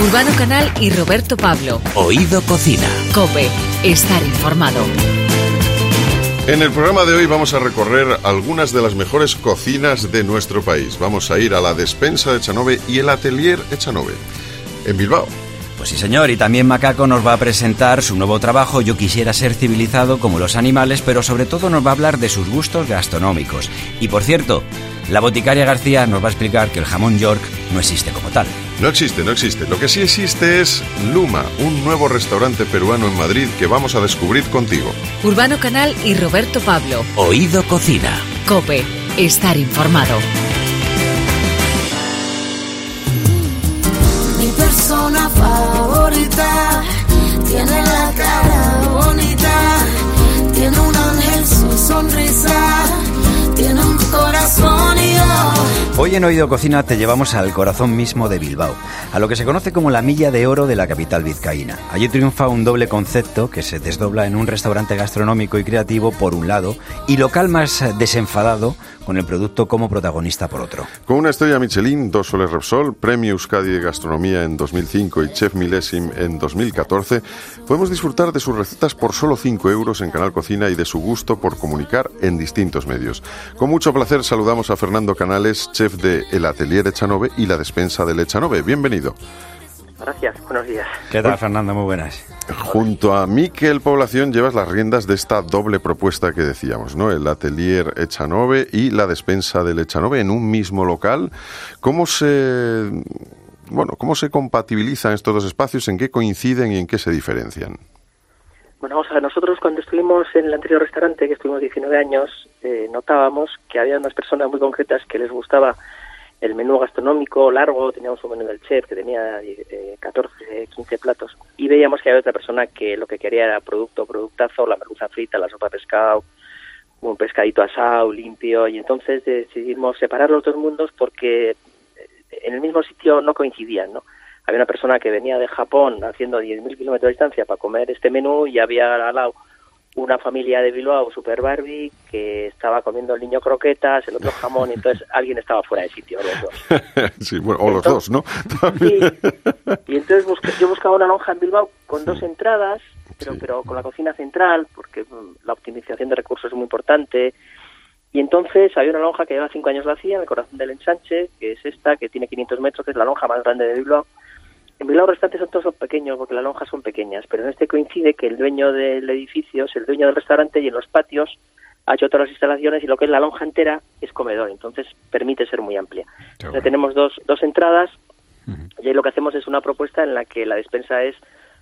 Urbano Canal y Roberto Pablo. Oído Cocina. Cope, estar informado. En el programa de hoy vamos a recorrer algunas de las mejores cocinas de nuestro país. Vamos a ir a la despensa de Echanove y el atelier Echanove en Bilbao. Pues sí, señor, y también Macaco nos va a presentar su nuevo trabajo Yo quisiera ser civilizado como los animales, pero sobre todo nos va a hablar de sus gustos gastronómicos. Y por cierto, la boticaria García nos va a explicar que el jamón York no existe como tal. No existe, no existe. Lo que sí existe es Luma, un nuevo restaurante peruano en Madrid que vamos a descubrir contigo. Urbano Canal y Roberto Pablo. Oído Cocina. Cope, estar informado. Mi persona favorita tiene la cara bonita, tiene un ángel su sonrisa, tiene un corazón. Hoy en Oído Cocina te llevamos al corazón mismo de Bilbao, a lo que se conoce como la milla de oro de la capital vizcaína. Allí triunfa un doble concepto que se desdobla en un restaurante gastronómico y creativo por un lado y local más desenfadado con el producto como protagonista por otro. Con una estrella Michelin, dos soles Repsol, Premio Euskadi de Gastronomía en 2005 y Chef Milésim en 2014, podemos disfrutar de sus recetas por solo 5 euros en Canal Cocina y de su gusto por comunicar en distintos medios. Con mucho placer saludamos a Fernando Canales, chef de El Atelier Echanove y la despensa del Echanove. Bienvenido. Gracias, buenos días. ¿Qué tal, Fernando? Muy buenas. Junto a Miquel Población llevas las riendas de esta doble propuesta que decíamos, ¿no? El atelier Echanove y la despensa del Echanove en un mismo local. ¿Cómo se bueno, cómo se compatibilizan estos dos espacios? ¿En qué coinciden y en qué se diferencian? Bueno, vamos a ver, nosotros cuando estuvimos en el anterior restaurante, que estuvimos 19 años, eh, notábamos que había unas personas muy concretas que les gustaba el menú gastronómico largo, teníamos un menú del chef que tenía eh, 14, 15 platos, y veíamos que había otra persona que lo que quería era producto, productazo, la merluza frita, la sopa pescado, un pescadito asado, limpio, y entonces decidimos separar los dos mundos porque en el mismo sitio no coincidían, ¿no? Había una persona que venía de Japón haciendo 10.000 kilómetros de distancia para comer este menú y había al lado una familia de Bilbao, Super Barbie, que estaba comiendo el niño croquetas, el otro jamón, y entonces alguien estaba fuera de sitio, los dos. sí, bueno, o los dos, ¿no? Sí. Y entonces busqué, yo buscaba una lonja en Bilbao con dos entradas, pero, Sí. pero con la cocina central, porque mm, la optimización de recursos es muy importante. Y entonces había una lonja que lleva cinco años vacía, en el corazón del ensanche, que es esta, que tiene 500 metros, que es la lonja más grande de Bilbao. En Bilbao los restaurantes son todos son pequeños, porque las lonjas son pequeñas, pero en este coincide que el dueño del edificio es el dueño del restaurante y en los patios ha hecho todas las instalaciones y lo que es la lonja entera es comedor, entonces permite ser muy amplia. Entonces tenemos dos, dos entradas y ahí lo que hacemos es una propuesta en la que la despensa es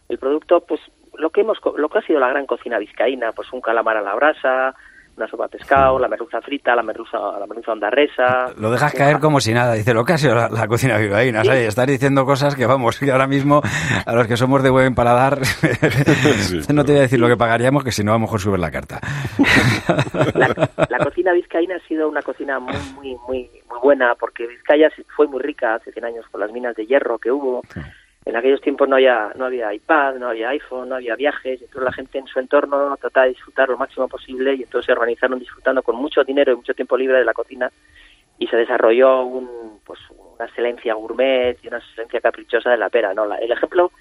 el producto, pues lo que hemos, lo que ha sido la gran cocina vizcaína, pues un calamar a la brasa, una sopa de pescado, la merluza frita, la merluza, la merluza ondarresa. Lo dejas caer como si nada. Dice, lo que ha sido la, la cocina bilbaína. ¿sabes? Estás diciendo cosas que, vamos, que ahora mismo a los que somos de buen paladar, no te voy a decir lo que pagaríamos, que si no, a lo mejor subes la carta. la, la cocina vizcaína ha sido una cocina muy, muy, muy, muy buena porque Vizcaya fue muy rica hace 100 años con las minas de hierro que hubo. En aquellos tiempos no había, no había iPad, no había iPhone, no había viajes, entonces la gente en su entorno trataba de disfrutar lo máximo posible y entonces se organizaron disfrutando con mucho dinero y mucho tiempo libre de la cocina y se desarrolló un, pues, una excelencia gourmet y una excelencia caprichosa de la pera. ¿no? La- el ejemplo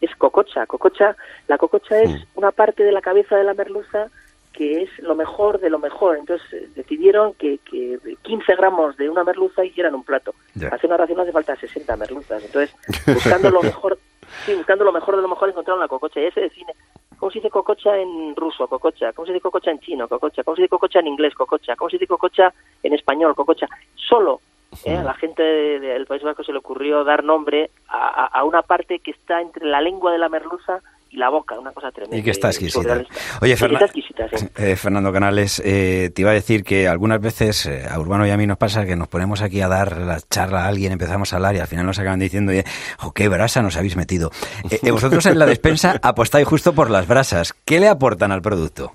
es cococha. Cococha, la cococha es una parte de la cabeza de la merluza que es lo mejor de lo mejor. Entonces eh, decidieron que, que 15 gramos de una merluza hicieran un plato. Hace una ración hace falta 60 merluzas. Entonces, buscando lo mejor, sí, buscando lo mejor de lo mejor encontraron la cococha. Y ese define cómo se dice cococha en ruso, cococha, cómo se dice cococha en chino, cococha, cómo se dice cococha en inglés, cococha, cómo se dice cococha en español, cococha. Solo ¿eh? a la gente de- del País Vasco se le ocurrió dar nombre a, a- a una parte que está entre la lengua de la merluza la boca, una cosa tremenda. Y que está exquisita. Oye, Fernan- está exquisita, sí. eh, Fernando Canales, eh, te iba a decir que algunas veces eh, a Urbano y a mí nos pasa que nos ponemos aquí a dar la charla a alguien, empezamos a hablar y al final nos acaban diciendo, "Oye, jo, qué brasa nos habéis metido. Eh, vosotros en la despensa apostáis justo por las brasas. ¿Qué le aportan al producto?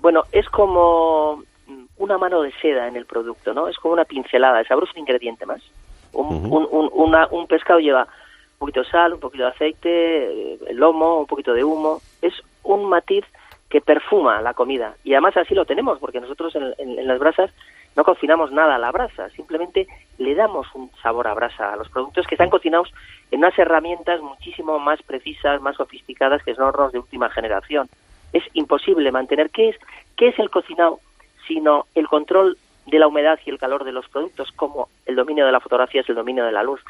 Bueno, es como mm, una mano de seda en el producto, ¿no? Es como una pincelada, el sabor es un ingrediente más. Un, un, un, una- un pescado lleva un poquito de sal, un poquito de aceite, eh, el lomo, un poquito de humo. Es un matiz que perfuma la comida. Y además así lo tenemos, porque nosotros en, en- las brasas no cocinamos nada a la brasa, simplemente le damos un sabor a brasa a los productos que están cocinados en unas herramientas muchísimo más precisas, más sofisticadas que son hornos de última generación. Es imposible mantener qué es qué es el cocinado sino el control de la humedad y el calor de los productos, como el dominio de la fotografía es el dominio de la luz.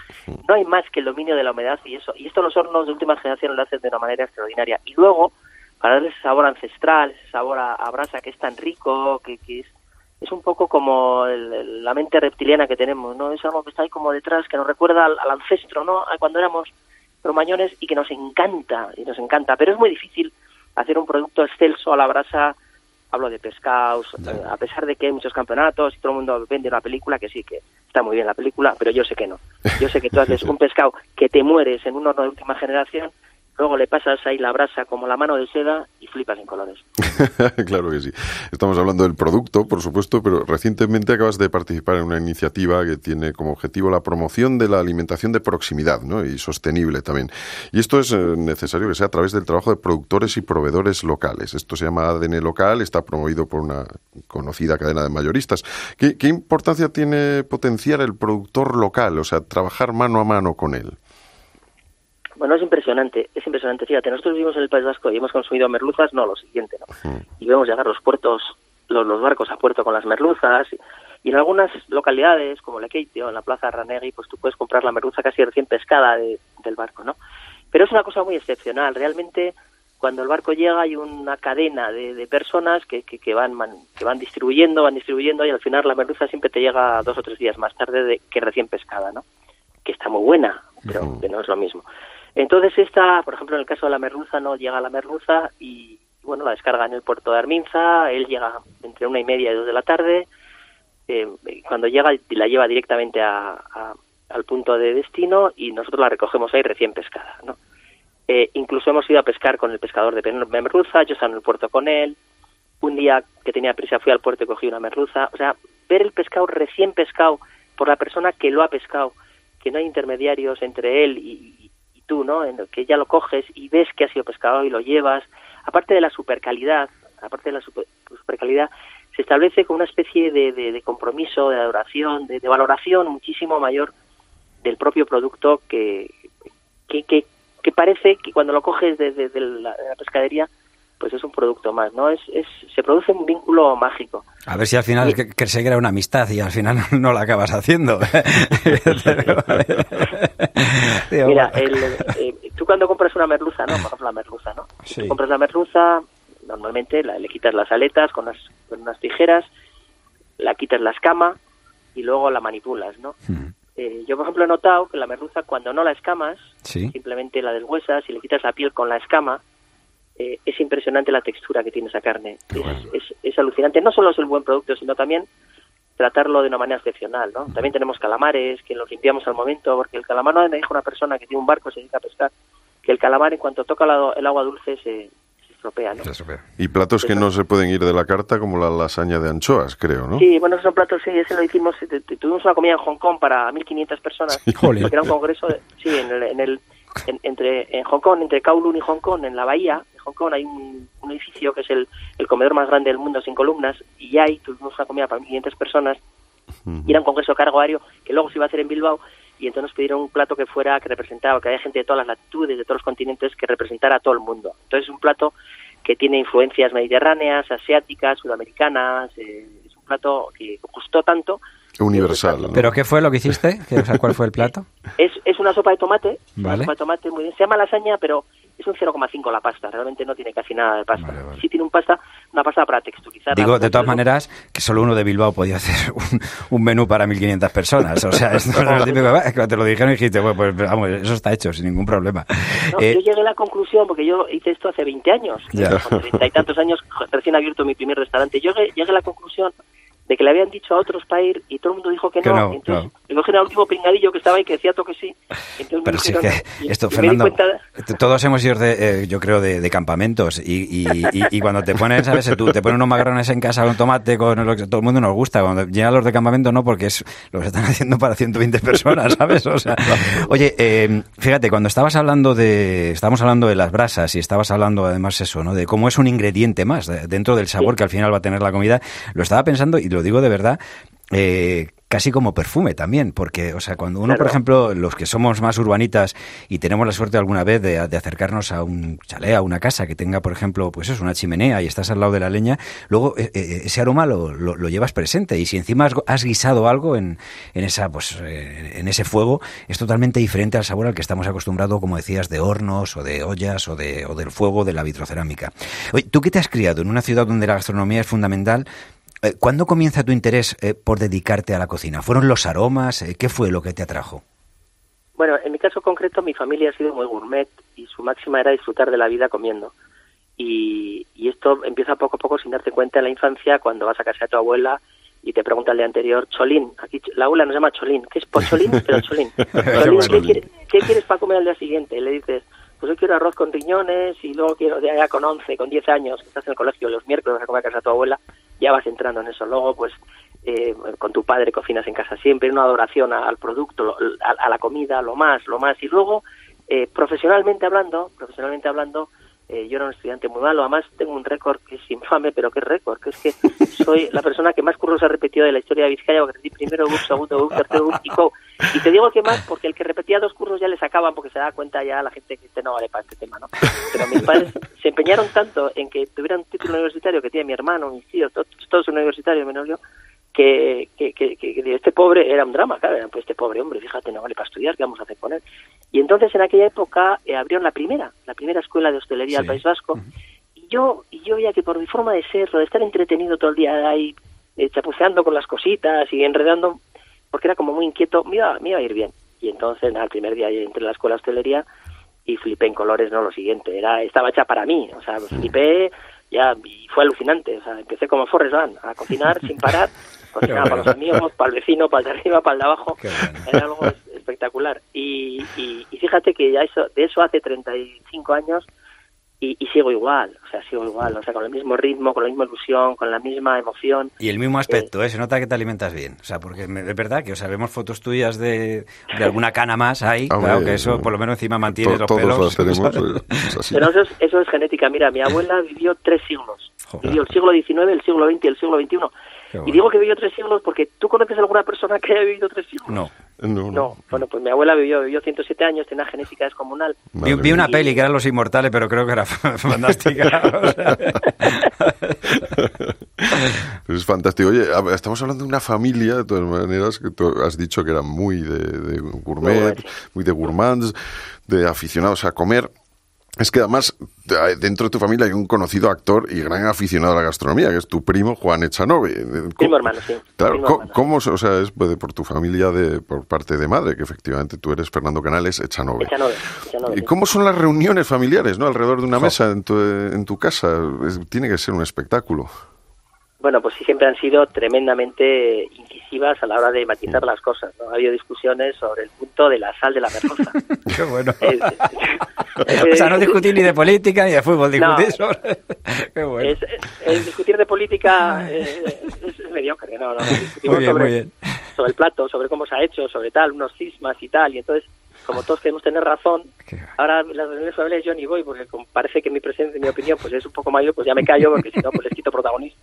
No hay más que el dominio de la humedad y eso. Y esto los hornos de última generación lo hacen de una manera extraordinaria. Y luego, para darle ese sabor ancestral, ese sabor a, brasa que es tan rico, que, es, es un poco como la mente reptiliana que tenemos, ¿no? Es algo que está ahí como detrás, que nos recuerda al, ancestro, ¿no? A cuando éramos romañones y que nos encanta, y nos encanta. Pero es muy difícil hacer un producto excelso a la brasa hablo de pescados, eh, a pesar de que hay muchos campeonatos y todo el mundo vende una película, que sí, que está muy bien la película, pero yo sé que no. Yo sé que tú haces un pescado que te mueres en un horno de última generación luego le pasas ahí la brasa como la mano de seda y flipas en colores. claro que sí. Estamos hablando del producto, por supuesto, pero recientemente acabas de participar en una iniciativa que tiene como objetivo la promoción de la alimentación de proximidad ¿no? y sostenible también. Y esto es eh, necesario que sea a través del trabajo de productores y proveedores locales. Esto se llama ADN local, está promovido por una conocida cadena de mayoristas. ¿Qué, qué importancia tiene potenciar el productor local, o sea, trabajar mano a mano con él? Bueno, es impresionante, es impresionante. Fíjate, nosotros vivimos en el País Vasco y hemos consumido merluzas, no, lo siguiente, ¿no? Y vemos llegar los puertos, los, los, barcos a puerto con las merluzas. Y, en algunas localidades, como Lequeitio, en la plaza Ranegui, pues tú puedes comprar la merluza casi recién pescada del barco, ¿no? Pero es una cosa muy excepcional. Realmente, cuando el barco llega hay una cadena de, personas que, que, van, que van distribuyendo, van distribuyendo y al final la merluza siempre te llega dos o tres días más tarde de, que recién pescada, ¿no? Que está muy buena, pero que no es lo mismo. Entonces esta, por ejemplo, en el caso de la merluza, no llega la merluza y, bueno, la descarga en el puerto de Arminza, él llega entre una y media y dos de la tarde, eh, cuando llega la lleva directamente a, al punto de destino y nosotros la recogemos ahí recién pescada, ¿no? Eh, incluso hemos ido a pescar con el pescador de merluza, yo estaba en el puerto con él, un día que tenía prisa fui al puerto y cogí una merluza, o sea, ver el pescado recién pescado por la persona que lo ha pescado, que no hay intermediarios entre él y, tú, ¿no? En el que ya lo coges y ves que ha sido pescado y lo llevas. Aparte de la supercalidad, aparte de la super, supercalidad, se establece con una especie de, de, compromiso, de adoración, de, valoración muchísimo mayor del propio producto que, que, que, parece que cuando lo coges desde de, la, pescadería pues es un producto más, ¿no? Es, es, se produce un vínculo mágico. A ver si al final que, se crea una amistad y al final no, la acabas haciendo. Mira, eh, tú cuando compras una merluza, ¿no? Por ejemplo, la merluza, ¿no? compras la merluza, normalmente le quitas las aletas con, las, con unas tijeras, la quitas la escama y luego la manipulas, ¿no? Hmm. Eh, yo, por ejemplo, he notado que la merluza, cuando no la escamas, simplemente la deshuesas y le quitas la piel con la escama, eh, es impresionante la textura que tiene esa carne. Es, es, alucinante. No solo es el buen producto, sino también tratarlo de una manera excepcional, ¿no? También tenemos calamares que los limpiamos al momento, porque el calamar, no me dijo una persona que tiene un barco y se dedica a pescar, que el calamar en cuanto toca el agua dulce se, estropea, ¿no? Y platos que no se pueden ir de la carta, como la lasaña de anchoas, creo, ¿no? Sí, bueno, son platos, sí, ese lo hicimos, tuvimos una comida en Hong Kong para 1.500 personas, porque era un congreso, sí, en el, en el entre en Hong Kong, entre Kowloon y Hong Kong, en la bahía de Hong Kong hay un, edificio que es el, el, comedor más grande del mundo sin columnas y ahí tuvimos una comida para 1.500 personas y era un congreso cargo que luego se iba a hacer en Bilbao y entonces nos pidieron un plato que fuera, que representaba, que había gente de todas las latitudes, de todos los continentes, que representara a todo el mundo. Entonces es un plato que tiene influencias mediterráneas, asiáticas, sudamericanas, eh, es un plato que gustó tanto Universal. ¿Pero qué fue lo que hiciste? ¿Cuál fue el plato? Es, es una sopa de tomate. Vale. sopa de tomate muy bien. Se llama lasaña, pero es un 0,5 la pasta. Realmente no tiene casi nada de pasta. Sí tiene un pasta, una pasta para texturizar. Digo, de todas maneras, que solo uno de Bilbao podía hacer un, menú para 1.500 personas. O sea, esto no es típico. Cuando te lo dijeron dijiste, bueno, pues vamos, eso está hecho sin ningún problema. Eh, yo llegué a la conclusión, porque yo hice esto hace 20 años. Ya. Con 30 y tantos años, recién abierto mi primer restaurante. Yo llegué a la conclusión de que le habían dicho a otros para ir y todo el mundo dijo que, no. Entonces, le cogieron al último pingadillo que estaba ahí que decía todo que sí. Pero sí que esto, Fernando, todos hemos ido, de, eh, yo creo, de, campamentos y, y, cuando te pones, ¿sabes? Tú te pones unos macarrones en casa con tomate, con lo que todo el mundo nos gusta. Cuando llegan los de campamento, no, porque es lo que están haciendo para 120 personas, ¿sabes? O sea, oye, eh, fíjate, cuando estabas hablando de, estábamos hablando de las brasas y estabas hablando además eso, ¿no? De cómo es un ingrediente más dentro del sabor que al final va a tener la comida, lo estaba pensando y lo digo de verdad, eh, casi como perfume también, porque, o sea, cuando uno, por ejemplo, los que somos más urbanitas y tenemos la suerte alguna vez de, acercarnos a un chalet, a una casa que tenga, por ejemplo, pues es una chimenea y estás al lado de la leña, luego eh, eh, ese aroma lo, lo, llevas presente y si encima has, guisado algo en, en esa, pues, en ese fuego, es totalmente diferente al sabor al que estamos acostumbrados, como decías, de hornos o de ollas o, de, o del fuego de la vitrocerámica. Oye, tú que te has criado en una ciudad donde la gastronomía es fundamental, ¿Cuándo comienza tu interés eh, por dedicarte a la cocina? ¿Fueron los aromas? Eh, ¿Qué fue lo que te atrajo? Bueno, en mi caso concreto, mi familia ha sido muy gourmet y su máxima era disfrutar de la vida comiendo. Y, esto empieza poco a poco sin darte cuenta en la infancia cuando vas a casa de tu abuela y te pregunta el día anterior, Cholín, aquí la abuela nos llama Cholín, ¿qué es Pocholín? Pero Cholín. Cholín ¿qué, quieres para comer al día siguiente? Y le dices, pues yo quiero arroz con riñones y luego quiero, ya con 11, con 10 años, estás en el colegio los miércoles a comer a casa de tu abuela, ya vas entrando en eso. Luego, pues, eh, con tu padre cocinas en casa siempre, una adoración al producto, a, la comida, lo más, lo más. Y luego, eh, profesionalmente hablando, profesionalmente hablando, eh, yo era un estudiante muy malo, además tengo un récord que es infame, pero qué récord, que es que soy la persona que más cursos ha repetido de la historia de Vizcaya, porque repetí primero BUP, segundo BUP, tercero BUP y CO. Y te digo que más porque el que repetía dos cursos ya le sacaban porque se da cuenta ya la gente que este no vale para este tema, ¿no? Pero mis padres se empeñaron tanto en que tuvieran un título universitario que tiene mi hermano, mis tíos, todos, todos universitarios menos yo, que, que, que, este pobre era un drama, claro, pues este pobre hombre, fíjate, no vale para estudiar, ¿qué vamos a hacer con él? Y entonces en aquella época eh, abrieron la primera, la primera escuela de hostelería del País Vasco, y yo y yo veía que por mi forma de ser, de estar entretenido todo el día ahí, eh, chapuceando con las cositas y enredando, porque era como muy inquieto, me iba, me iba a ir bien. Y entonces, el primer día entré en la escuela de hostelería y flipé en colores, no lo siguiente, era estaba hecha para mí, o sea, flipé ya y fue alucinante, o sea, empecé como Forrest Gump a cocinar sin parar para los amigos, para el vecino, para el de arriba, para el de abajo. Era algo espectacular. Y, y, fíjate que ya eso, de eso hace 35 años y, y, sigo igual, o sea, sigo igual, o sea, con el mismo ritmo, con la misma ilusión, con la misma emoción. Y el mismo aspecto, ¿eh? Se nota que te alimentas bien, o sea, porque es verdad que, o sea, vemos fotos tuyas de, de alguna cana más ahí, claro, que eso por lo menos encima mantiene los pelos. tenemos, Pero eso es, eso es genética, mira, mi abuela vivió tres siglos, vivió el siglo XIX, el siglo XX y el siglo XXI. Y digo que vivió tres siglos porque tú conoces a alguna persona que haya vivido tres siglos. No. No, no. Bueno, pues mi abuela vivió, vivió 107 años, tenía genética descomunal. Vi, una peli que eran Los Inmortales, pero creo que era fantástica. es fantástico. Oye, estamos hablando de una familia, de todas maneras, que tú has dicho que era muy de, de gourmet, muy de gourmands, de aficionados a comer. Es que además, dentro de tu familia hay un conocido actor y gran aficionado a la gastronomía, que es tu primo Juan Echanove. Primo hermano, sí. Claro, ¿cómo, o sea, es pues, por tu familia, de, por parte de madre, que efectivamente tú eres Fernando Canales Echanove? Echanove. ¿Y cómo son las reuniones familiares, no? Alrededor de una mesa en tu, en tu casa. tiene que ser un espectáculo. Bueno, pues sí, siempre han sido tremendamente incisivas a la hora de matizar las cosas. ¿no? Ha habido discusiones sobre el punto de la sal de la merluza. Qué bueno. O sea, no discutir ni de política ni de fútbol, discutir sobre... Qué bueno. Es, discutir de política es, mediocre, no, no. Discutimos sobre, sobre el plato, sobre cómo se ha hecho, sobre tal, unos cismas y tal, y entonces como todos queremos tener razón, ahora las reuniones familiares yo ni voy porque parece que mi presencia y mi opinión pues es un poco mayor, pues ya me callo porque si no pues les quito protagonismo.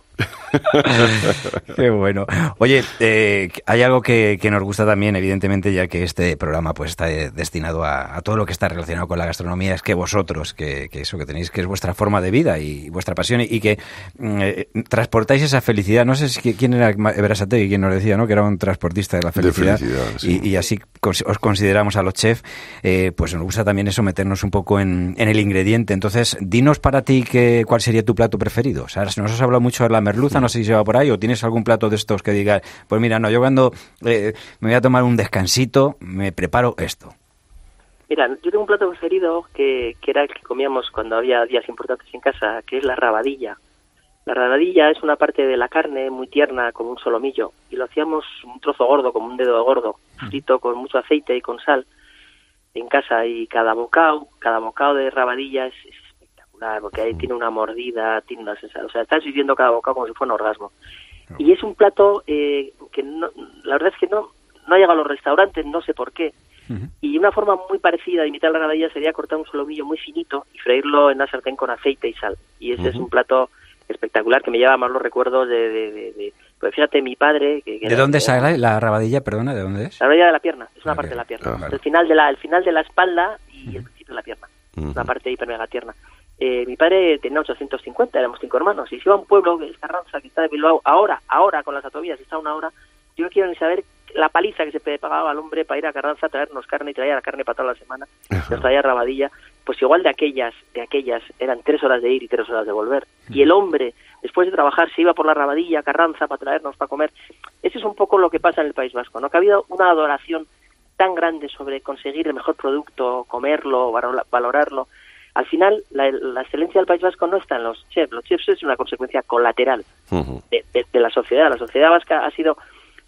Qué bueno. Oye, eh, hay algo que, nos gusta también, evidentemente, ya que este programa pues está destinado a, todo lo que está relacionado con la gastronomía, es que vosotros, que, eso que tenéis, que es vuestra forma de vida y vuestra pasión y, que mm, eh, transportáis esa felicidad. No sé si quién era y quien nos decía, ¿no? Que era un transportista de la felicidad. y, así os consideramos a los chefs, eh, pues nos gusta también eso, meternos un poco en, el ingrediente. Entonces, dinos para ti que, cuál sería tu plato preferido. O sea, nos has hablado mucho de la merluza, no sé si se va por ahí, o tienes algún plato de estos que digas, pues mira, no, yo cuando eh, me voy a tomar un descansito, me preparo esto. Mira, yo tengo un plato preferido que, que era el que comíamos cuando había días importantes en casa, que es la rabadilla. La rabadilla es una parte de la carne muy tierna, como un solomillo, y lo hacíamos un trozo gordo, como un dedo gordo, frito con mucho aceite y con sal en casa. Y cada bocado, cada bocado de rabadilla es, espectacular, porque ahí tiene una mordida, tiene una sensación, o sea, estás viviendo cada bocado como si fuera un orgasmo. Y es un plato eh, que no, la verdad es que no, no ha llegado a los restaurantes, no sé por qué. Y una forma muy parecida de imitar la rabadilla sería cortar un solomillo muy finito y freírlo en la sartén con aceite y sal. Y ese es un plato espectacular que me lleva más los recuerdos de, Pues fíjate, mi padre... Que, que ¿De dónde que- sale la rabadilla? Perdona, ¿de dónde es? La rodilla de la pierna, es una Ok. parte de la pierna. Ajá. El final de la, el final de la espalda y el principio de la pierna. Ujú. Una parte hiper mega tierna. Eh, mi padre tenía 850, éramos cinco hermanos. Y se iba a un pueblo, que es Carranza, que está de Bilbao, ahora, ahora con las autovías, está a una hora. Yo no quiero ni saber la paliza que se pagaba al hombre para ir a Carranza a traernos carne y traía la carne para toda la semana. Nos traía rabadilla. Pues igual de aquellas, de aquellas, eran tres horas de ir y tres horas de volver. Y el hombre, después de trabajar, se iba por la rabadilla Carranza para traernos para comer. Ese es un poco lo que pasa en el País Vasco, ¿no? Que ha habido una adoración tan grande sobre conseguir el mejor producto, comerlo, valorarlo. Al final, la, la excelencia del País Vasco no está en los chefs. Los chefs es una consecuencia colateral de, de- de la sociedad. La sociedad vasca ha sido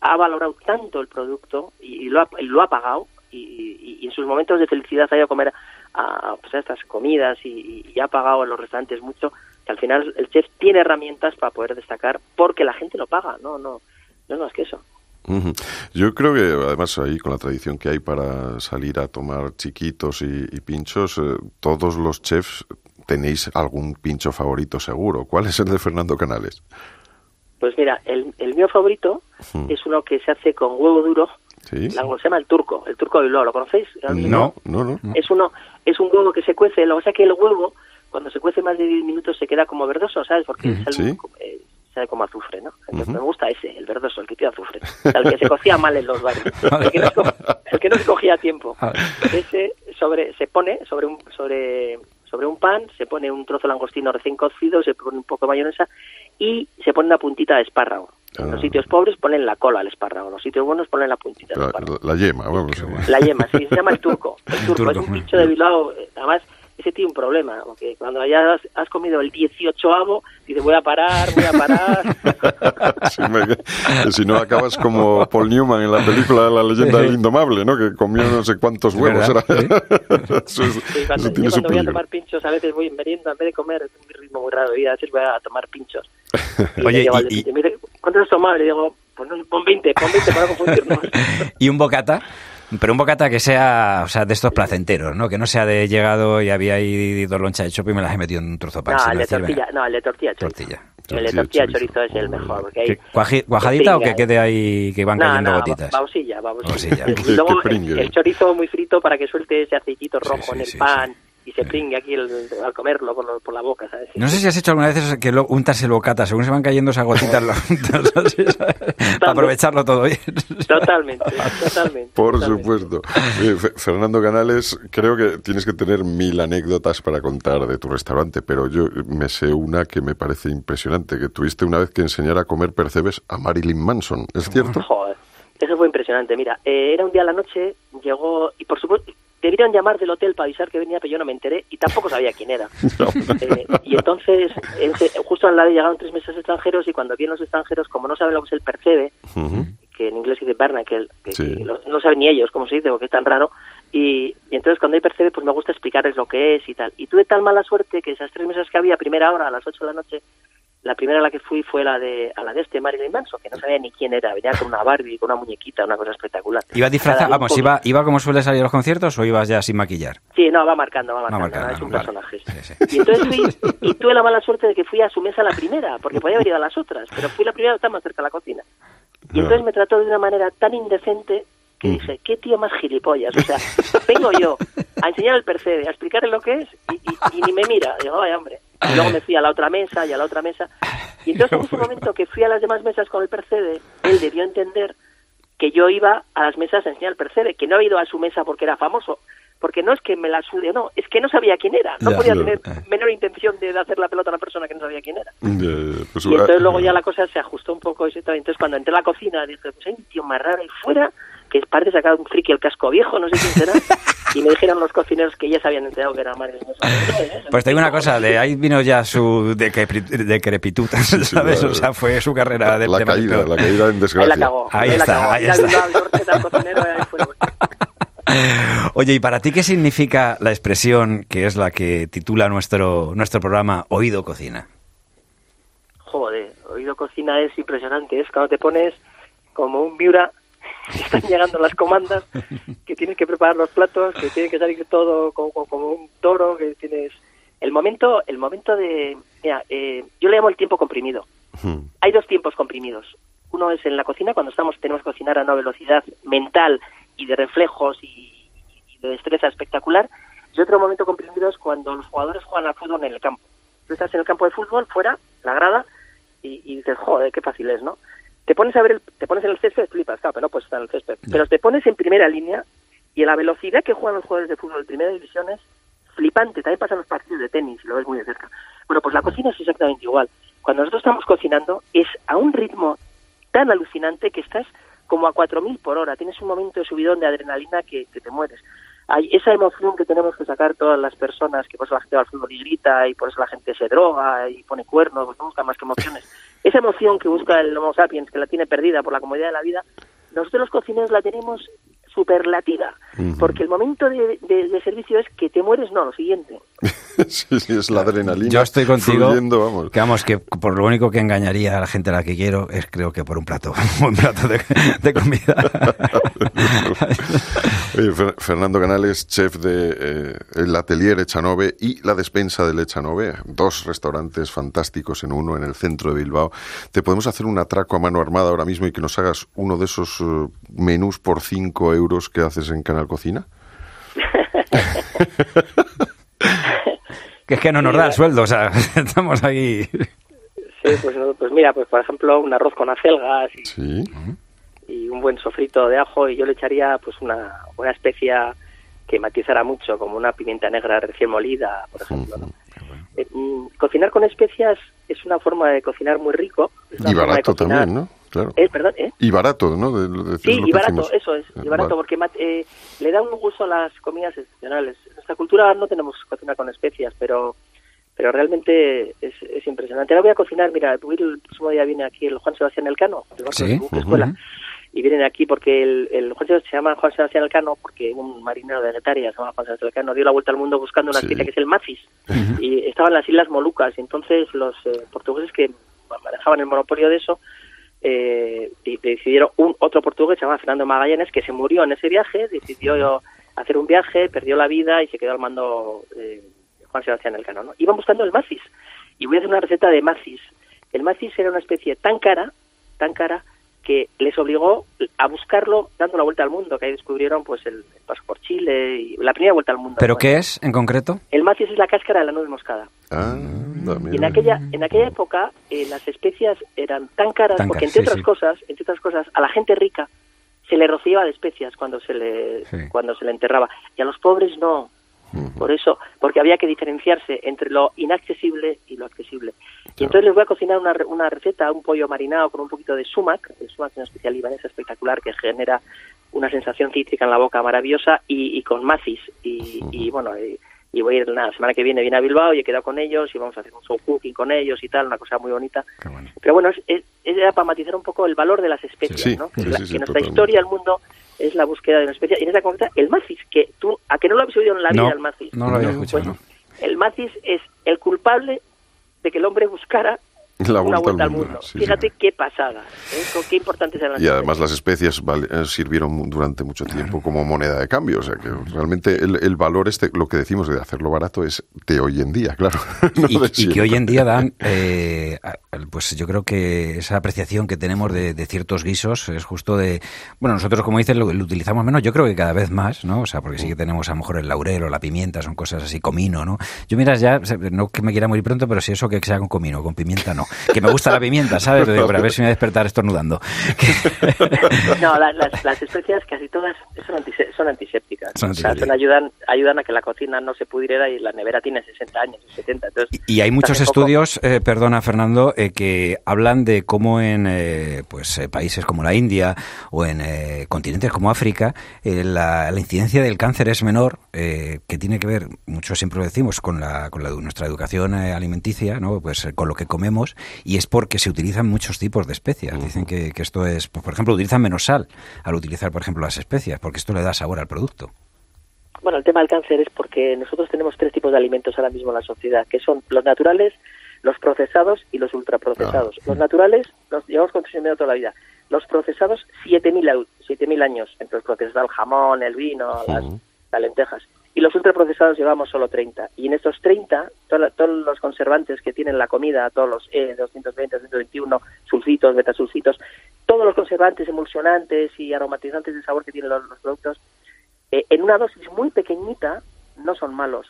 ha valorado tanto el producto y, y lo, ha, y lo ha pagado y, y- y en sus momentos de felicidad ha ido a comer a, a, pues, a estas comidas y, y ha pagado en los restaurantes mucho que al final el chef tiene herramientas para poder destacar porque la gente lo paga. No, no, no es más que eso. Yo creo que además ahí con la tradición que hay para salir a tomar chiquitos y, y pinchos, eh, todos los chefs tenéis algún pincho favorito seguro. ¿Cuál es el de Fernando Canales? Pues mira, el, el mío favorito Hmm. es uno que se hace con huevo duro. ¿Sí? Se llama el turco, el turco de Bilbao. ¿Lo conocéis? No, no, no. Es uno, es un huevo que se cuece. Lo que pasa es que el huevo, cuando se cuece más de 10 minutos, se queda como verdoso, ¿sabes? Porque sale, Sí. eh, sale como azufre, ¿no? Entonces me gusta ese, el verdoso, el que tiene azufre. O sea, el que se cocía mal en los bares. El que no, se co- el que no se cogía a tiempo. Ah. Ese sobre, se pone sobre un, sobre, sobre un pan, se pone un trozo de langostino recién cocido, se pone un poco de mayonesa y se pone una puntita de espárrago. En Ah. los sitios pobres ponen la cola al espárrago, en los sitios buenos ponen la puntita de La, la- la yema, vamos. La yema, sí, se llama el turco. El turco, turco, es un pincho de Bilbao. eh, Además, ese tiene un problema, porque cuando ya has, has comido el 18avo, dices, voy a parar, voy a parar. Sí, me- si no acabas como Paul Newman en la película La leyenda del indomable, ¿no? Que comió no sé cuántos huevos. Era. Eso, es- Sí, cuando, eso tiene yo su cuando voy a tomar pinchos, a veces voy en merienda, en vez de comer, es un ritmo muy raro de vida, a veces voy a tomar pinchos. Y Oye, digo al y- de sitio, "Mire, ¿cuánto has tomado? Y le digo, pues no, pon 20, pon 20 para no confundirnos. ¿Y un bocata? Pero un bocata que sea, o sea, de estos placenteros, ¿no? Que no sea de llegado y había ahí dos lonchas de chope y me las he metido en un trozo de pan. no, el de tortilla, no, el de tortilla chorizo. tortilla. El de Tortilla chorizo. chorizo es el mejor, porque hay... ¿Qué, cuaji- ¿Cuajadita o que quede ahí, que van No, cayendo no, gotitas? ba- Bausilla, bausilla. Bausilla. Luego el, chorizo muy frito para que suelte ese aceitito rojo sí, en el sí, pan y se pringue aquí el- al comerlo por, lo- por la boca, ¿sabes? No sé si has hecho alguna vez eso que lo, untas el bocata, según se van cayendo esas gotitas, lo untas así, ¿sabes? para aprovecharlo todo bien. Totalmente, totalmente. Por totalmente. supuesto. Eh, Fe- Fernando Canales, creo que tienes que tener mil anécdotas para contar de tu restaurante, pero yo me sé una que me parece impresionante, que tuviste una vez que enseñar a comer percebes a Marilyn Manson, ¿es cierto? Joder, eso fue impresionante. Mira, eh, era un día a la noche, llegó, y por supuesto, debieron llamar del hotel para avisar que venía, pero yo no me enteré y tampoco sabía quién era. Eh, y entonces, ese- justo al lado llegaron tres meses extranjeros y cuando vienen los extranjeros, como no saben lo que es el percebe, que en inglés se dice Barnacle, que, Sí. que lo- no saben ni ellos cómo se dice, porque es tan raro. Y, y entonces cuando hay percebe, pues me gusta explicarles lo que es y tal. Y tuve tan mala suerte que esas tres mesas que había, a primera hora, a las ocho de la noche, la primera a la que fui fue la de a la de este Marilyn Manson, que no sabía ni quién era, venía con una Barbie, con una muñequita, una cosa espectacular. ¿Iba disfrazado, Cada vamos, iba, iba como suele salir a los conciertos o ibas ya sin maquillar? Sí, no, va marcando, va marcando, es un vale. personaje. Sí, sí. Y entonces fui, y tuve la mala suerte de que fui a su mesa la primera, porque podía haber ido a las otras, pero fui la primera, estaba más cerca de la cocina. Y entonces me trató de una manera tan indecente que dije, qué tío más gilipollas. O sea, vengo yo a enseñar el percebe, a explicarle lo que es y, y- y ni me mira. Digo, vaya hombre. Y luego me fui a la otra mesa y a la otra mesa. Y entonces en ese momento que fui a las demás mesas con el percebe, él debió entender que yo iba a las mesas a enseñar el percebe, que no había ido a su mesa porque era famoso. Porque no es que me la sude, no, es que no sabía quién era. No Ya, podía tener menor intención de hacer la pelota a una persona que no sabía quién era. Pues, Y entonces luego ya la cosa se ajustó un poco. y Entonces cuando entré a la cocina dije, pues hay un tío más raro ahí fuera que parece sacar un friki el casco viejo, no sé quién será. y me dijeron los cocineros que ya se habían enterado que era Mario. Pues te digo una cosa, de ahí vino ya su decrepitud, ¿sabes? claro. O sea, fue su carrera de la caída, la caída en desgracia. Ahí la está, cagó. ahí está. ahí fue. Oye, ¿y para ti qué significa la expresión que es la que titula nuestro, nuestro programa Oído Cocina? Joder, oído cocina es impresionante. Es cuando te pones como un miura, que están llegando las comandas, que tienes que preparar los platos, que tiene que salir todo como, un toro, que tienes... El momento, el momento de... Mira, eh, yo le llamo el tiempo comprimido. Ujú. Hay dos tiempos comprimidos. Uno es en la cocina, cuando estamos tenemos que cocinar a una velocidad mental y de reflejos y, y de destreza espectacular. Y otro momento comprimido es cuando los jugadores juegan al fútbol en el campo. Tú estás en el campo de fútbol, fuera, la grada, y, y dices, joder, qué fácil es, ¿no? Te pones a ver, el- te pones en el césped, flipas, claro, pero no puedes estar en el césped. Pero te pones en primera línea y a la velocidad que juegan los jugadores de fútbol de primera división es flipante. También pasan los partidos de tenis, y lo ves muy de cerca. Bueno, pues la cocina es exactamente igual. Cuando nosotros estamos cocinando es a un ritmo tan alucinante que estás como a 4.000 por hora. Tienes un momento de subidón de adrenalina que, que te mueres. Hay esa emoción que tenemos que sacar todas las personas, que por eso la gente va al fútbol y grita, y por eso la gente se droga y pone cuernos, pues no busca más que emociones. Esa emoción que busca el Homo sapiens, que la tiene perdida por la comodidad de la vida, nosotros los cocineros la tenemos superlativa, porque el momento de, de- de servicio es que te mueres, no, lo siguiente. sí, sí, es la adrenalina. Yo estoy contigo. fluyendo, vamos. Que vamos, que por lo único que engañaría a la gente a la que quiero es creo que por un plato, un buen plato de, de comida. Oye, Fer- Fernando Canales, chef de eh, el Atelier Echanove y la despensa del Echanove, dos restaurantes fantásticos en uno en el centro de Bilbao. ¿Te podemos hacer un atraco a mano armada ahora mismo y que nos hagas uno de esos eh, menús por 5 euros que haces en Canal Cocina? Que es que no nos da el sueldo, o sea, estamos ahí. Sí, pues, pues mira, pues por ejemplo un arroz con acelgas y, Sí. y un buen sofrito de ajo y yo le echaría pues una, una especia que matizara mucho, como una pimienta negra recién molida, por ejemplo. ¿no? Eh, mm, cocinar con especias es una forma de cocinar muy rico. Y barato también, ¿no? Claro. Eh, perdón, ¿eh? Y barato, ¿no? De, de- Sí, y que barato, decimos. eso es, y barato, Vale. porque eh, le da un gusto a las comidas excepcionales. Nuestra cultura no tenemos cocina con especias, pero pero realmente es, es impresionante. Ahora voy a cocinar, mira, el próximo día viene aquí el Juan Sebastián Elcano, Sí, de ujú. Escuela, y vienen aquí porque el, el Juan Sebastián se llama Juan Sebastián Elcano porque un marinero de Getaria se llama Juan Sebastián Elcano dio la vuelta al mundo buscando una Sí. que es el macis y estaba en las Islas Molucas y entonces los eh, portugueses que manejaban el monopolio de eso eh, decidieron un otro portugués se llama Fernando Magallanes que se murió en ese viaje decidió hacer un viaje perdió la vida y se quedó al mando eh, de Juan Sebastián Elcano ¿no? iban buscando el macis y voy a hacer una receta de macis el macis era una especie tan cara tan cara que les obligó a buscarlo dando la vuelta al mundo, que ahí descubrieron pues el, el paso por Chile y la primera vuelta al mundo. ¿Pero qué es en concreto? El macis es la cáscara de la nuez moscada. Ah, anda, Y en aquella, en aquella época eh, las especias eran tan caras Tan porque caras, entre sí, otras sí. cosas, entre otras cosas, a la gente rica se le rociaba de especias cuando se le Sí. cuando se le enterraba y a los pobres no. Por eso, porque había que diferenciarse entre lo inaccesible y lo accesible. Y entonces les voy a cocinar una, una receta, un pollo marinado con un poquito de sumac, el sumac es una especial libanesa espectacular que genera una sensación cítrica en la boca maravillosa y, y con macis. Y, y, bueno, y, y voy a ir la semana que viene, viene a Bilbao y he quedado con ellos y vamos a hacer un show cooking con ellos y tal, una cosa muy bonita. Bueno. Pero bueno, es, es, era para matizar un poco el valor de las especies, Sí, ¿no? Que, sí, la- sí, sí, que nuestra historia, el mundo, es la búsqueda de una especie. Y en esa concreta, el macis, que tú, a que no lo habéis oído en la vida, el macis. no lo había escuchado. Pues, no. el macis es el culpable de que el hombre buscara La una vuelta vuelta al al mundo, sí, Fíjate sí. qué pasada, ¿eh? Con qué importantes eran las Y además las especies. eh, sirvieron durante mucho tiempo como moneda de cambio. O sea que realmente el, el valor, este, lo que decimos de hacerlo barato, es de hoy en día, claro. no y, y que hoy en día dan, eh, pues yo creo que esa apreciación que tenemos de, de ciertos guisos es justo de, bueno, nosotros como dices lo, lo utilizamos menos, yo creo que cada vez más, ¿no? O sea, porque sí que tenemos a lo mejor el laurel o la pimienta, son cosas así, comino, ¿no? Yo miras ya, no que me quiera morir pronto, pero si eso que sea con comino, con pimienta no. Que me gusta la pimienta, ¿sabes? Digo, pero a ver si me voy a despertar estornudando. No, la- las, las especias casi todas son, antisépticas. Son O sea, ayudan, ayudan a que la cocina no se pudriera y la nevera tiene 60 años, 70. Entonces, Y hay muchos estudios, eh, perdona Fernando, eh, que hablan de cómo en eh, pues eh, países como la India o en eh, continentes como África la, la incidencia del cáncer es menor, eh, que tiene que ver, mucho siempre lo decimos, con, la, con la, nuestra educación alimenticia, ¿no? pues con lo que comemos, y es porque se utilizan muchos tipos de especias. Dicen que, que esto es, pues, por ejemplo, utilizan menos sal al utilizar, por ejemplo, las especias, porque esto le da sabor al producto. Bueno, el tema del cáncer es porque nosotros tenemos tres tipos de alimentos ahora mismo en la sociedad, que son los naturales, los procesados y los ultraprocesados. Los naturales los llevamos consumiendo toda la vida. Los procesados, 7.000 au- 7.000 años. Entre los procesados, el jamón, el vino, las, las lentejas. Y los ultraprocesados llevamos solo 30. Y en estos 30, to- todos los conservantes que tienen la comida, todos los E, 220, 221, sulfitos, betasulfitos, todos los conservantes, emulsionantes y aromatizantes de sabor que tienen los, los productos, eh, en una dosis muy pequeñita no son malos,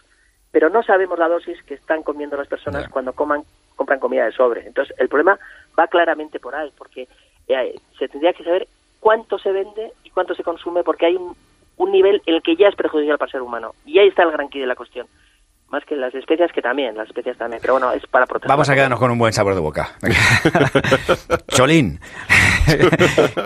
pero no sabemos la dosis que están comiendo las personas cuando coman compran comida de sobre. Entonces, el problema va claramente por ahí, porque eh, se tendría que saber cuánto se vende y cuánto se consume, porque hay un, un nivel en el que ya es perjudicial para el ser humano. Y ahí está el gran quid de la cuestión. Más que las especias, que también, las especias también. Pero bueno, es para proteger. Vamos a quedarnos con un buen sabor de boca. Cholín,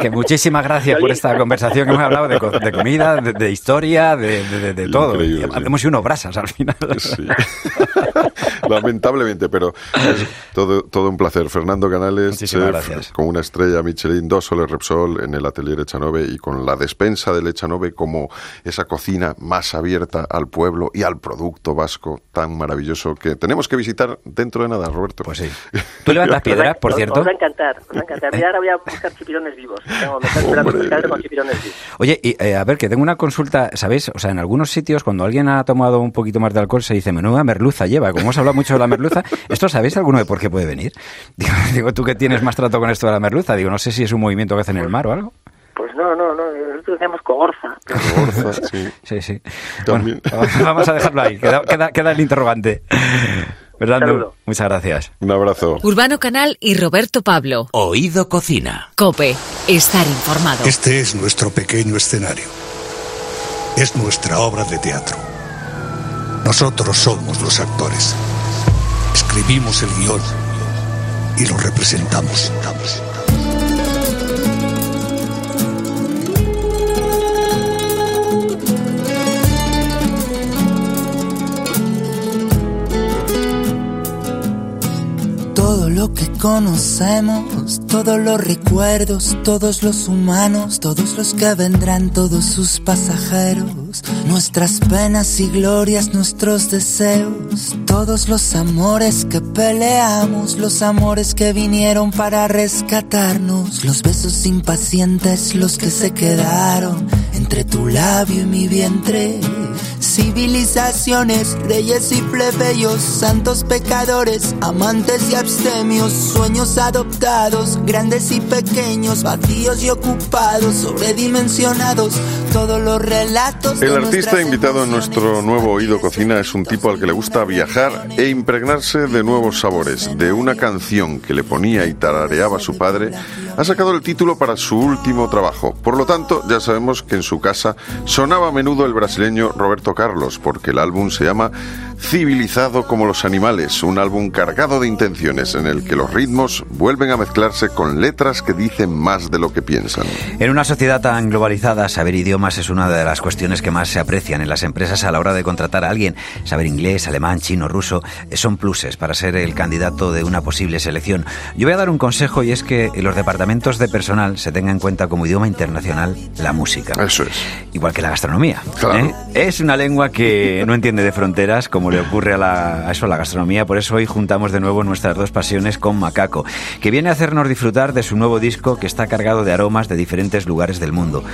que muchísimas gracias por esta conversación que hemos hablado de, co- de comida, de, de historia, de, de- de- de todo. Sí. Hemos sido unos brasas al final. Sí. Lamentablemente, pero es todo, todo un placer. Fernando Canales, Muchísimas chef, gracias. con una estrella Michelin, dos soles Repsol en el atelier Echanove y con la despensa del Echanove como esa cocina más abierta al pueblo y al producto vasco tan maravilloso que tenemos que visitar dentro de nada, Roberto. Pues sí. ¿Tú levantas piedras, por cierto? Os va a encantar, os va a encantar. Y ahora voy a buscar chipirones vivos. Tengo, me están esperando con chipirones vivos. Oye, y, eh, a ver, que tengo una consulta, ¿sabéis? O sea, en algunos sitios, cuando alguien ha tomado un poquito más de alcohol, se dice, menuda merluza lleva. Como hemos hablado mucho de la merluza, ¿esto sabéis alguno de por qué puede venir? Digo, digo, tú que tienes más trato con esto de la merluza, digo, no sé si es un movimiento que hace en el mar o algo. Pues no, no. Nosotros decíamos cogorza. Gorza, sí. Sí, sí. También. Bueno, vamos a dejarlo ahí, queda, queda, queda el interrogante. Fernando, muchas gracias. Un abrazo. Urbano Canal y Roberto Pablo. Oído Cocina. Cope, estar informado. Este es nuestro pequeño escenario. Es nuestra obra de teatro. Nosotros somos los actores. Escribimos el guion y lo representamos. Lo que conocemos, todos los recuerdos, todos los humanos, todos los que vendrán, todos sus pasajeros, nuestras penas y glorias, nuestros deseos, todos los amores que peleamos, los amores que vinieron para rescatarnos, los besos impacientes, los que se quedaron entre tu labio y mi vientre. Civilizaciones, reyes y plebeyos, santos pecadores, amantes y abstemios, sueños adoptados, grandes y pequeños, vacíos y ocupados, sobredimensionados, todos los relatos. El artista invitado en nuestro nuevo Oído Cocina es un tipo al que le gusta viajar e impregnarse de nuevos sabores. De una canción que le ponía y tarareaba su padre, ha sacado el título para su último trabajo. Por lo tanto, ya sabemos que en su casa sonaba a menudo el brasileño Roberto Carlos, porque el álbum se llama Civilizado como los animales, un álbum cargado de intenciones en el que los ritmos vuelven a mezclarse con letras que dicen más de lo que piensan. En una sociedad tan globalizada, saber idiomas es una de las cuestiones que más se aprecian en las empresas a la hora de contratar a alguien. Saber inglés, alemán, chino, ruso eh, son pluses para ser el candidato de una posible selección. Yo voy a dar un consejo y es que en los departamentos de personal se tenga en cuenta como idioma internacional la música. Eso es. Igual que la gastronomía. Claro. ¿eh? Es una lengua que no entiende de fronteras, como le ocurre a, la, a eso, a la gastronomía. Por eso hoy juntamos de nuevo nuestras dos pasiones con Macaco, que viene a hacernos disfrutar de su nuevo disco que está cargado de aromas de diferentes lugares del mundo.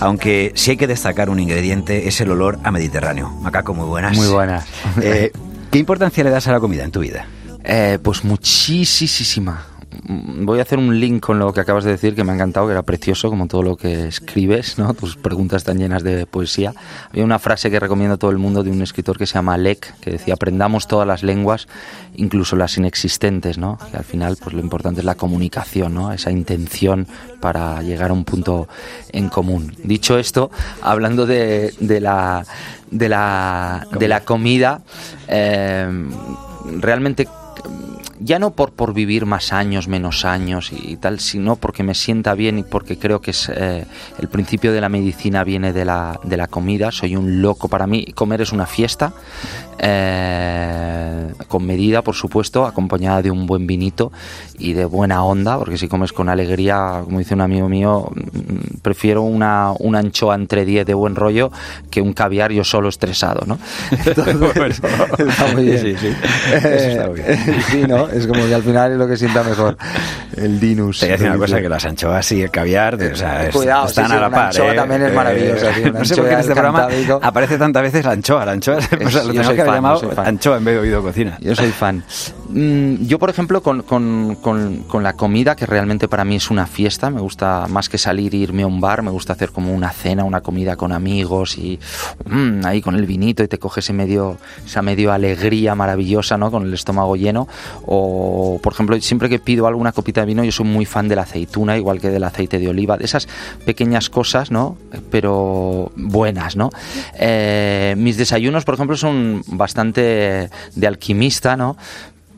Aunque sí hay que destacar un ingrediente, es el olor a Mediterráneo. Macaco, muy buenas. Muy buenas. Eh, ¿Qué importancia le das a la comida en tu vida? Eh, pues muchísima. Mm, Voy a hacer un link con lo que acabas de decir, que me ha encantado, que era precioso, como todo lo que escribes, ¿no? Tus preguntas están llenas de poesía. Había una frase que recomiendo a todo el mundo de un escritor que se llama Lek, que decía, aprendamos todas las lenguas, incluso las inexistentes, ¿no? Que al final, pues lo importante es la comunicación, ¿no? Esa intención para llegar a un punto en común. Dicho esto, hablando de, de la, de, la, de la comida, eh, realmente ya no por, por vivir más años, menos años y, tal, sino porque me sienta bien y porque creo que es eh, el principio de la medicina viene de la, de la comida. Soy un loco para mí. Comer es una fiesta, eh, con medida, por supuesto, acompañada de un buen vinito y de buena onda, porque si comes con alegría, como dice un amigo mío, mm, prefiero una, una anchoa entre 10 de buen rollo que un caviar yo solo estresado, ¿no? Entonces, está muy bien. Sí, sí. Eso está muy bien. sí, ¿no? Es como que al final es lo que sienta mejor. El dinus. Te voy a decir una cosa, que las anchoas y el caviar o sea, es- Cuidado, están sí, sí, a la una par. anchoa ¿eh? también es maravillosa, una no sé por qué en este programa aparece tantas veces la anchoa. La anchoa, o sea, lo tenemos que haber fan, llamado soy fan. anchoa en vez de oído cocina. Yo soy fan. Mm, Yo, por ejemplo, con, con- con- con la comida, que realmente para mí es una fiesta, me gusta más que salir e irme a un bar, me gusta hacer como una cena, una comida con amigos y mm, ahí con el vinito y te coges ese medio, esa medio alegría maravillosa, ¿no? Con el estómago lleno. O, por ejemplo, siempre que pido alguna copita de vino, yo soy muy fan de la aceituna, igual que del aceite de oliva, de esas pequeñas cosas, ¿no? Pero buenas, ¿no? Eh, mis desayunos, por ejemplo, son bastante de alquimista, ¿no?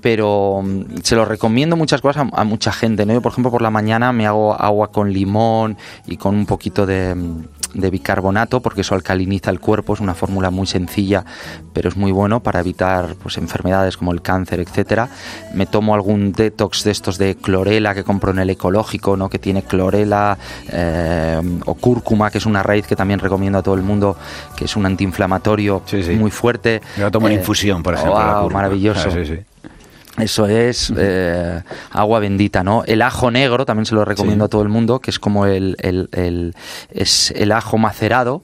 pero mm, se lo recomiendo muchas cosas a, a mucha gente. ¿no? Yo, por ejemplo, por la mañana me hago agua con limón y con un poquito de, mm, de bicarbonato, porque eso alcaliniza el cuerpo. Es una fórmula muy sencilla, pero es muy bueno para evitar pues, enfermedades como el cáncer, etcétera. Me tomo algún detox de estos de clorela que compro en el ecológico, ¿no? que tiene clorela eh, o cúrcuma, que es una raíz que también recomiendo a todo el mundo, que es un antiinflamatorio Sí, sí. muy fuerte. Yo tomo en Eh, infusión, por ejemplo. la wow, maravilloso. Ah, sí. Eso es eh, agua bendita, ¿no? El ajo negro también se lo recomiendo Sí. a todo el mundo, que es como el, el- el- es el ajo macerado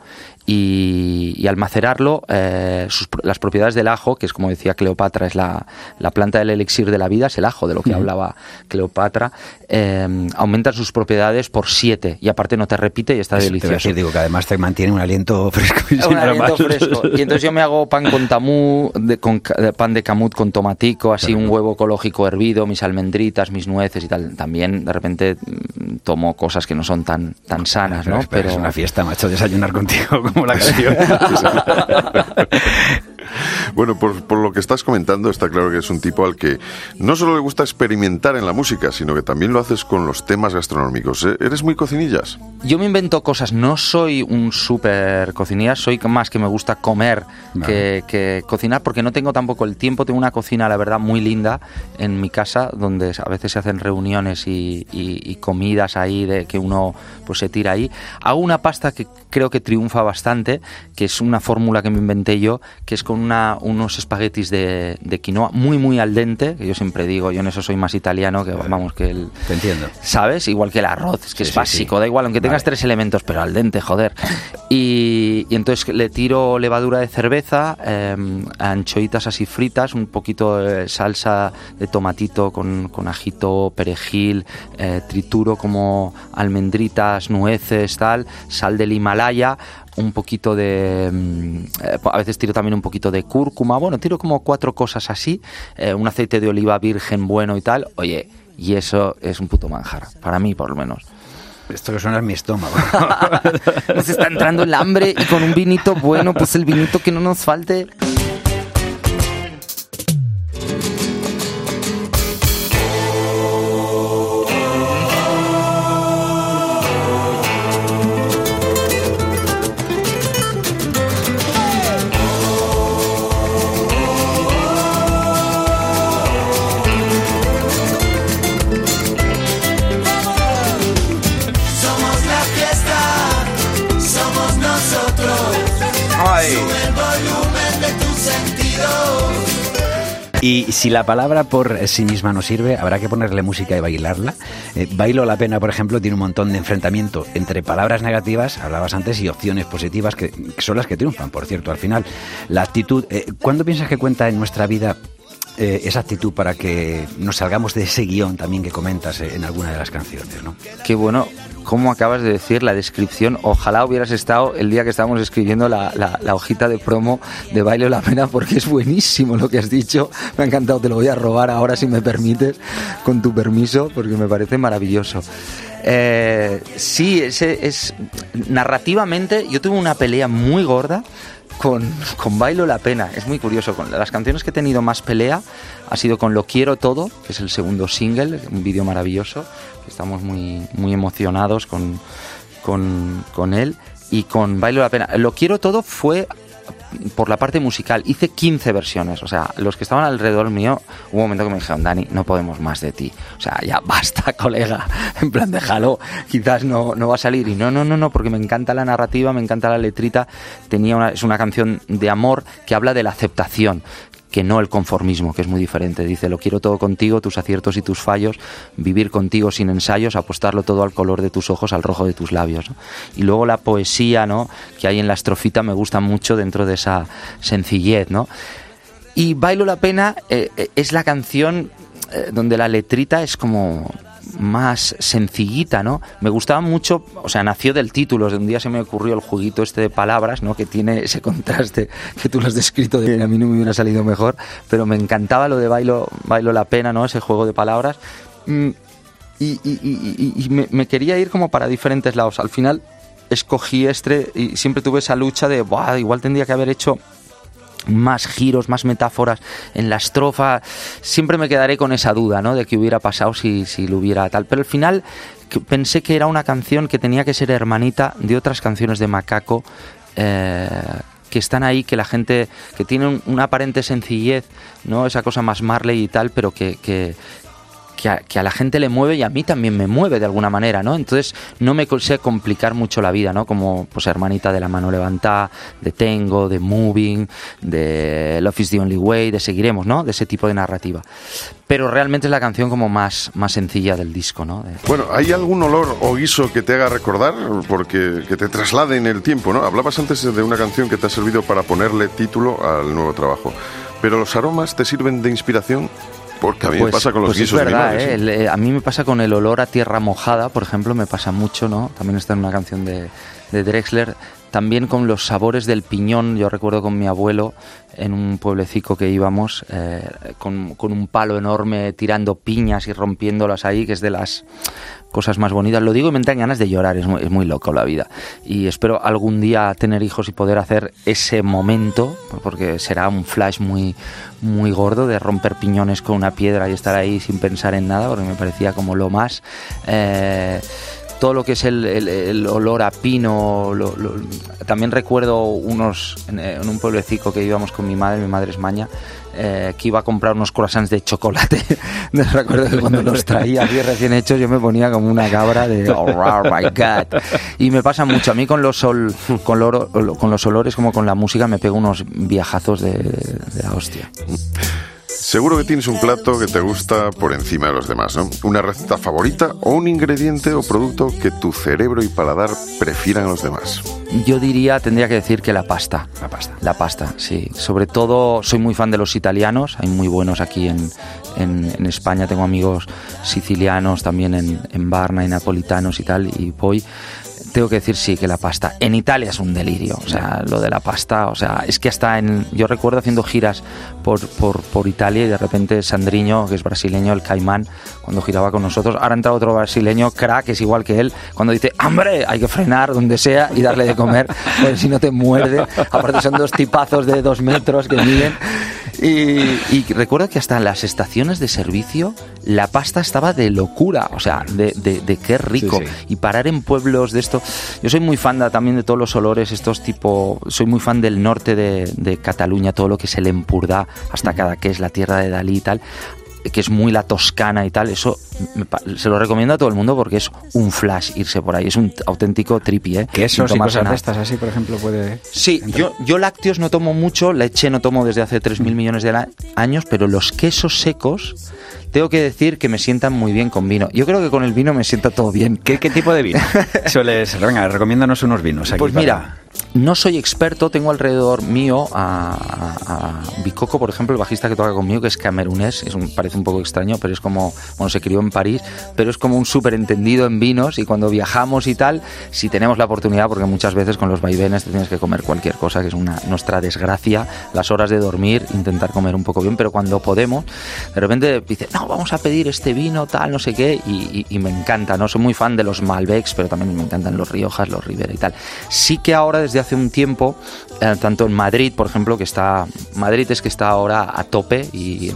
y, y al macerarlo eh, sus las propiedades del ajo, que es como decía Cleopatra, es la, la planta del elixir de la vida, es el ajo de lo que hablaba Cleopatra, eh, aumentan sus propiedades por siete y aparte no te repite y está Eso te delicioso. decir, digo que además te mantiene un aliento fresco. y Un aliento fresco. Y entonces yo me hago pan con tamú, de, con ca- de pan de camut con tomatico, así un huevo ecológico hervido, mis almendritas, mis nueces y tal. También de repente mm, tomo cosas que no son tan, tan sanas, Pero ¿no? espera, Es una fiesta, macho, desayunar contigo como la canción. Bueno, por, por lo que estás comentando, está claro que es un tipo al que no solo le gusta experimentar en la música, sino que también lo haces con los temas gastronómicos. ¿Eh? ¿Eres muy cocinillas? Yo me invento cosas, no soy un súper cocinilla, soy más que me gusta comer que, que cocinar, porque no tengo tampoco el tiempo. Tengo una cocina, la verdad, muy linda en mi casa, donde a veces se hacen reuniones y, y- y comidas ahí de que uno pues se tira ahí. Hago una pasta que creo que triunfa bastante, que es una fórmula que me inventé yo, que es con una, unos espaguetis de, de quinoa muy, muy al dente, que yo siempre digo, yo en eso soy más italiano que, vamos, que el... Te entiendo. ¿Sabes? Igual que el arroz, es que Sí, es básico, sí. da igual, aunque tengas Vale. tres elementos, pero al dente, joder. Y, y entonces le tiro levadura de cerveza, eh, anchoitas así fritas, un poquito de salsa de tomatito con, con ajito, perejil, eh, trituro como almendritas, nueces, tal, sal del Himalaya, un poquito de... mm, a veces tiro también un poquito de cúrcuma, bueno, tiro como cuatro cosas así, eh, un aceite de oliva virgen bueno y tal, oye, y eso es un puto manjar, para mí por lo menos. Esto que suena es mi estómago. Nos está entrando el hambre y con un vinito bueno, pues el vinito que no nos falte. Y si la palabra por sí misma no sirve, habrá que ponerle música y bailarla. Eh, Bailo la pena, por ejemplo, tiene un montón de enfrentamiento entre palabras negativas, hablabas antes, y opciones positivas, que, que son las que triunfan, por cierto, al final. La actitud, eh, ¿cuándo piensas que cuenta en nuestra vida eh, esa actitud para que nos salgamos de ese guion también que comentas eh, en alguna de las canciones? ¿no? Qué bueno, como acabas de decir la descripción. Ojalá hubieras estado el día que estábamos escribiendo la, hojita de promo de Baile la Pena, porque es buenísimo lo que has dicho. Me ha encantado, te lo voy a robar ahora si me permites, con tu permiso, porque me parece maravilloso. Eh, sí, ese es narrativamente. Yo tuve una pelea muy gorda con, con Bailo la Pena. Es muy curioso. Con las canciones que he tenido más pelea ha sido con Lo Quiero Todo, que es el segundo single, un vídeo maravilloso. Estamos muy, muy emocionados con, con, con él. Y con Bailo la Pena. Lo Quiero Todo fue por la parte musical. Hice 15 versiones. O sea, los que estaban alrededor mío, hubo un momento que me dijeron, Dani, no podemos más de ti. O sea, ya basta, colega. En plan, déjalo. Quizás no, no va a salir. Y no, no, no, no, porque me encanta la narrativa, me encanta la letrita. Tenía una, es una canción de amor que habla de la aceptación que no el conformismo, que es muy diferente. Dice, lo quiero todo contigo, tus aciertos y tus fallos, vivir contigo sin ensayos, apostarlo todo al color de tus ojos, al rojo de tus labios. Y luego la poesía ¿no? que hay en la estrofita me gusta mucho dentro de esa sencillez. ¿no? Y Bailo la Pena eh, eh, es la canción eh, donde la letrita es como más sencillita, ¿no? Me gustaba mucho, o sea, nació del título, de un día se me ocurrió el juguito este de palabras, ¿no? Que tiene ese contraste que tú lo has descrito, de a mí no me hubiera salido mejor, pero me encantaba lo de bailo, bailo la pena, ¿no? Ese juego de palabras. Mm, y, me, quería ir como para diferentes lados. Al final escogí este y siempre tuve esa lucha de, Buah, igual tendría que haber hecho más giros, más metáforas en la estrofa. Siempre me quedaré con esa duda, ¿no? De qué hubiera pasado si, si lo hubiera tal. Pero al final pensé que era una canción que tenía que ser hermanita de otras canciones de Macaco. Eh, que están ahí, que la gente, que tienen una aparente sencillez, ¿no? Esa cosa más Marley y tal, pero que, que, que a, la gente le mueve y a mí también me mueve de alguna manera, ¿no? Entonces no me sé complicar mucho la vida, ¿no? Como pues hermanita de la mano levantada, de Tengo, de Moving, de Love is the Only Way, de Seguiremos, ¿no? De ese tipo de narrativa. Pero realmente es la canción como más, más sencilla del disco, ¿no? Bueno, ¿hay algún olor o guiso que te haga recordar? Porque que te traslade en el tiempo, ¿no? Hablabas antes de una canción que te ha servido para ponerle título al nuevo trabajo. Pero los aromas te sirven de inspiración porque a mí me pues, pasa con los pues guisos es verdad, ¿eh? ¿eh? a mí me pasa con el olor a tierra mojada, por ejemplo, me pasa mucho, ¿no? También está en una canción de, de Drexler. También con los sabores del piñón, yo recuerdo con mi abuelo en un pueblecico que íbamos, eh, con, con, un palo enorme tirando piñas y rompiéndolas ahí, que es de las cosas más bonitas. Lo digo y me dan ganas de llorar, es muy, loco la vida. Y espero algún día tener hijos y poder hacer ese momento, porque será un flash muy, muy gordo de romper piñones con una piedra y estar ahí sin pensar en nada, porque me parecía como lo más... Eh, todo lo que es el, olor a pino. también recuerdo unos en, un pueblecito que íbamos con mi madre, mi madre es maña, eh, que iba a comprar unos croissants de chocolate. recuerdo que cuando los traía bien recién hechos yo me ponía como una cabra de oh, my god. Y me pasa mucho. A mí con los, sol, con, con los olores como con la música me pego unos viajazos de, de la hostia. Seguro que tienes un plato que te gusta por encima de los demás, ¿no? Una receta favorita o un ingrediente o producto que tu cerebro y paladar prefieran a los demás. Yo diría, tendría que decir que la pasta. La pasta. La pasta, sí. Sobre todo, soy muy fan de los italianos, hay muy buenos aquí en, en, España, tengo amigos sicilianos también en, en Barna y napolitanos y tal, y voy tengo que decir sí que la pasta. En Italia es un delirio, o sea, lo de la pasta, o sea, es que hasta en. Yo recuerdo haciendo giras por, por, por Italia y de repente Sandriño, que es brasileño, el caimán, cuando giraba con nosotros, ahora entra otro brasileño, crack, es igual que él, cuando dice, ¡hambre! Hay que frenar donde sea y darle de comer, porque si no te muerde. Aparte son dos tipazos de dos metros que miden. Y, recuerdo que hasta en las estaciones de servicio la pasta estaba de locura, o sea, de, de, qué rico. Y parar en pueblos de esto. Yo soy muy fan también de todos los olores, estos tipo. Soy muy fan del norte de, de Cataluña, todo lo que es el Empurdá, hasta cada que es la tierra de Dalí y tal que es muy la toscana y tal, eso se lo recomiendo a todo el mundo porque es un flash irse por ahí, es un auténtico trippy, ¿eh? Que eso, y cosas de estas así, por ejemplo, puede... Sí, yo, yo lácteos no tomo mucho, leche no tomo desde hace 3.000 millones de años, pero los quesos secos tengo que decir que me sientan muy bien con vino. Yo creo que con el vino me sienta todo bien. ¿Qué, qué tipo de vino sueles? Venga, recomiéndanos unos vinos. Aquí pues mira, no soy experto, tengo alrededor mío a, a, Bicoco, por ejemplo, el bajista que toca conmigo, que es camerunés, es parece un poco extraño, pero es como, bueno, se crió en París, pero es como un súper entendido en vinos y cuando viajamos y tal, si tenemos la oportunidad, porque muchas veces con los vaivenes te tienes que comer cualquier cosa, que es una nuestra desgracia, las horas de dormir, intentar comer un poco bien, pero cuando podemos, de repente dice, no, vamos a pedir este vino, tal, no sé qué, y, y me encanta, ¿no? Soy muy fan de los Malbecs, pero también me encantan los Riojas, los Rivera y tal. Sí que ahora desde hace un tiempo, eh, tanto en Madrid, por ejemplo, que está, Madrid es que está ahora a tope y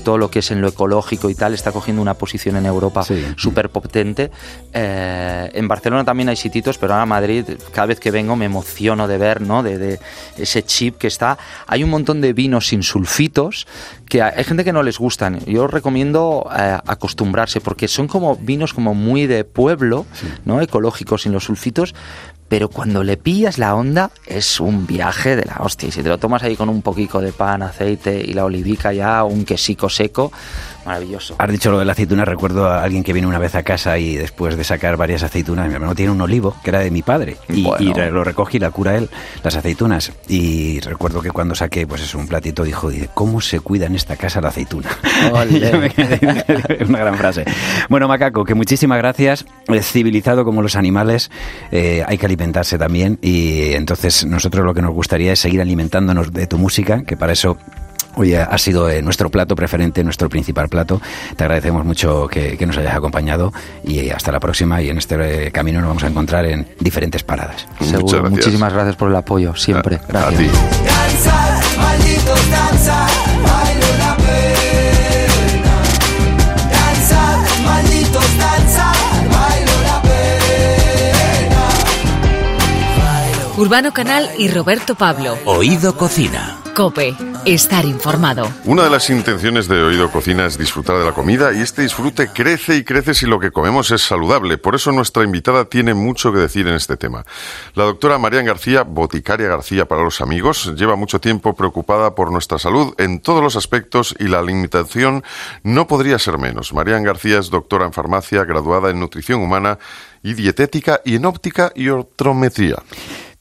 todo lo que es en lo ecológico y tal está cogiendo una posición en Europa súper potente. Eh, en Barcelona también hay sitios, pero ahora Madrid, cada vez que vengo me emociono de ver, ¿no? De, ese chip que está. Hay un montón de vinos sin sulfitos que hay gente que no les gustan. Yo recomiendo eh, acostumbrarse porque son como vinos como muy de pueblo, ¿no? Ecológicos sin los sulfitos pero cuando le pillas la onda es un viaje de la hostia. Y si te lo tomas ahí con un poquito de pan, aceite y la olivica ya, un quesico seco, maravilloso. Has dicho lo de la aceituna, recuerdo a alguien que vino una vez a casa y después de sacar varias aceitunas, mi hermano tiene un olivo que era de mi padre y, Bueno. y lo recoge y la cura él, las aceitunas. Y recuerdo que cuando saqué pues es un platito dijo, ¿cómo se cuida en esta casa la aceituna? Es una gran frase. Bueno, Macaco, que muchísimas gracias. Civilizado como los animales, eh, hay que alimentarse también y entonces nosotros lo que nos gustaría es seguir alimentándonos de tu música, que para eso Oye, ha sido eh, nuestro plato preferente, nuestro principal plato. Te agradecemos mucho que, que nos hayas acompañado y hasta la próxima. Y en este eh, camino nos vamos a encontrar en diferentes paradas. Seguro. Muchas gracias. Muchísimas gracias por el apoyo, siempre. A- a Gracias. ti. Danza, malditos danza, bailo la pena. Danza, malditos danza, bailo la pena. Urbano Canal y Roberto Pablo. Oído Cocina. Estar informado. Una de las intenciones de Oído Cocina es disfrutar de la comida y este disfrute crece y crece si lo que comemos es saludable. Por eso nuestra invitada tiene mucho que decir en este tema. La doctora Marian García, boticaria García para los amigos, lleva mucho tiempo preocupada por nuestra salud en todos los aspectos y la alimentación no podría ser menos. Marian García es doctora en farmacia, graduada en nutrición humana y dietética y en óptica y ortometría.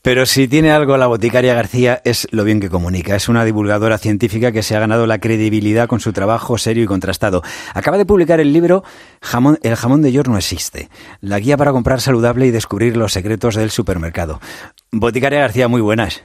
Pero si tiene algo la boticaria García es lo bien que comunica. Es una divulgadora científica que se ha ganado la credibilidad con su trabajo serio y contrastado. Acaba de publicar el libro jamón, El jamón de York no existe. La guía para comprar saludable y descubrir los secretos del supermercado. Boticaria García, muy buenas.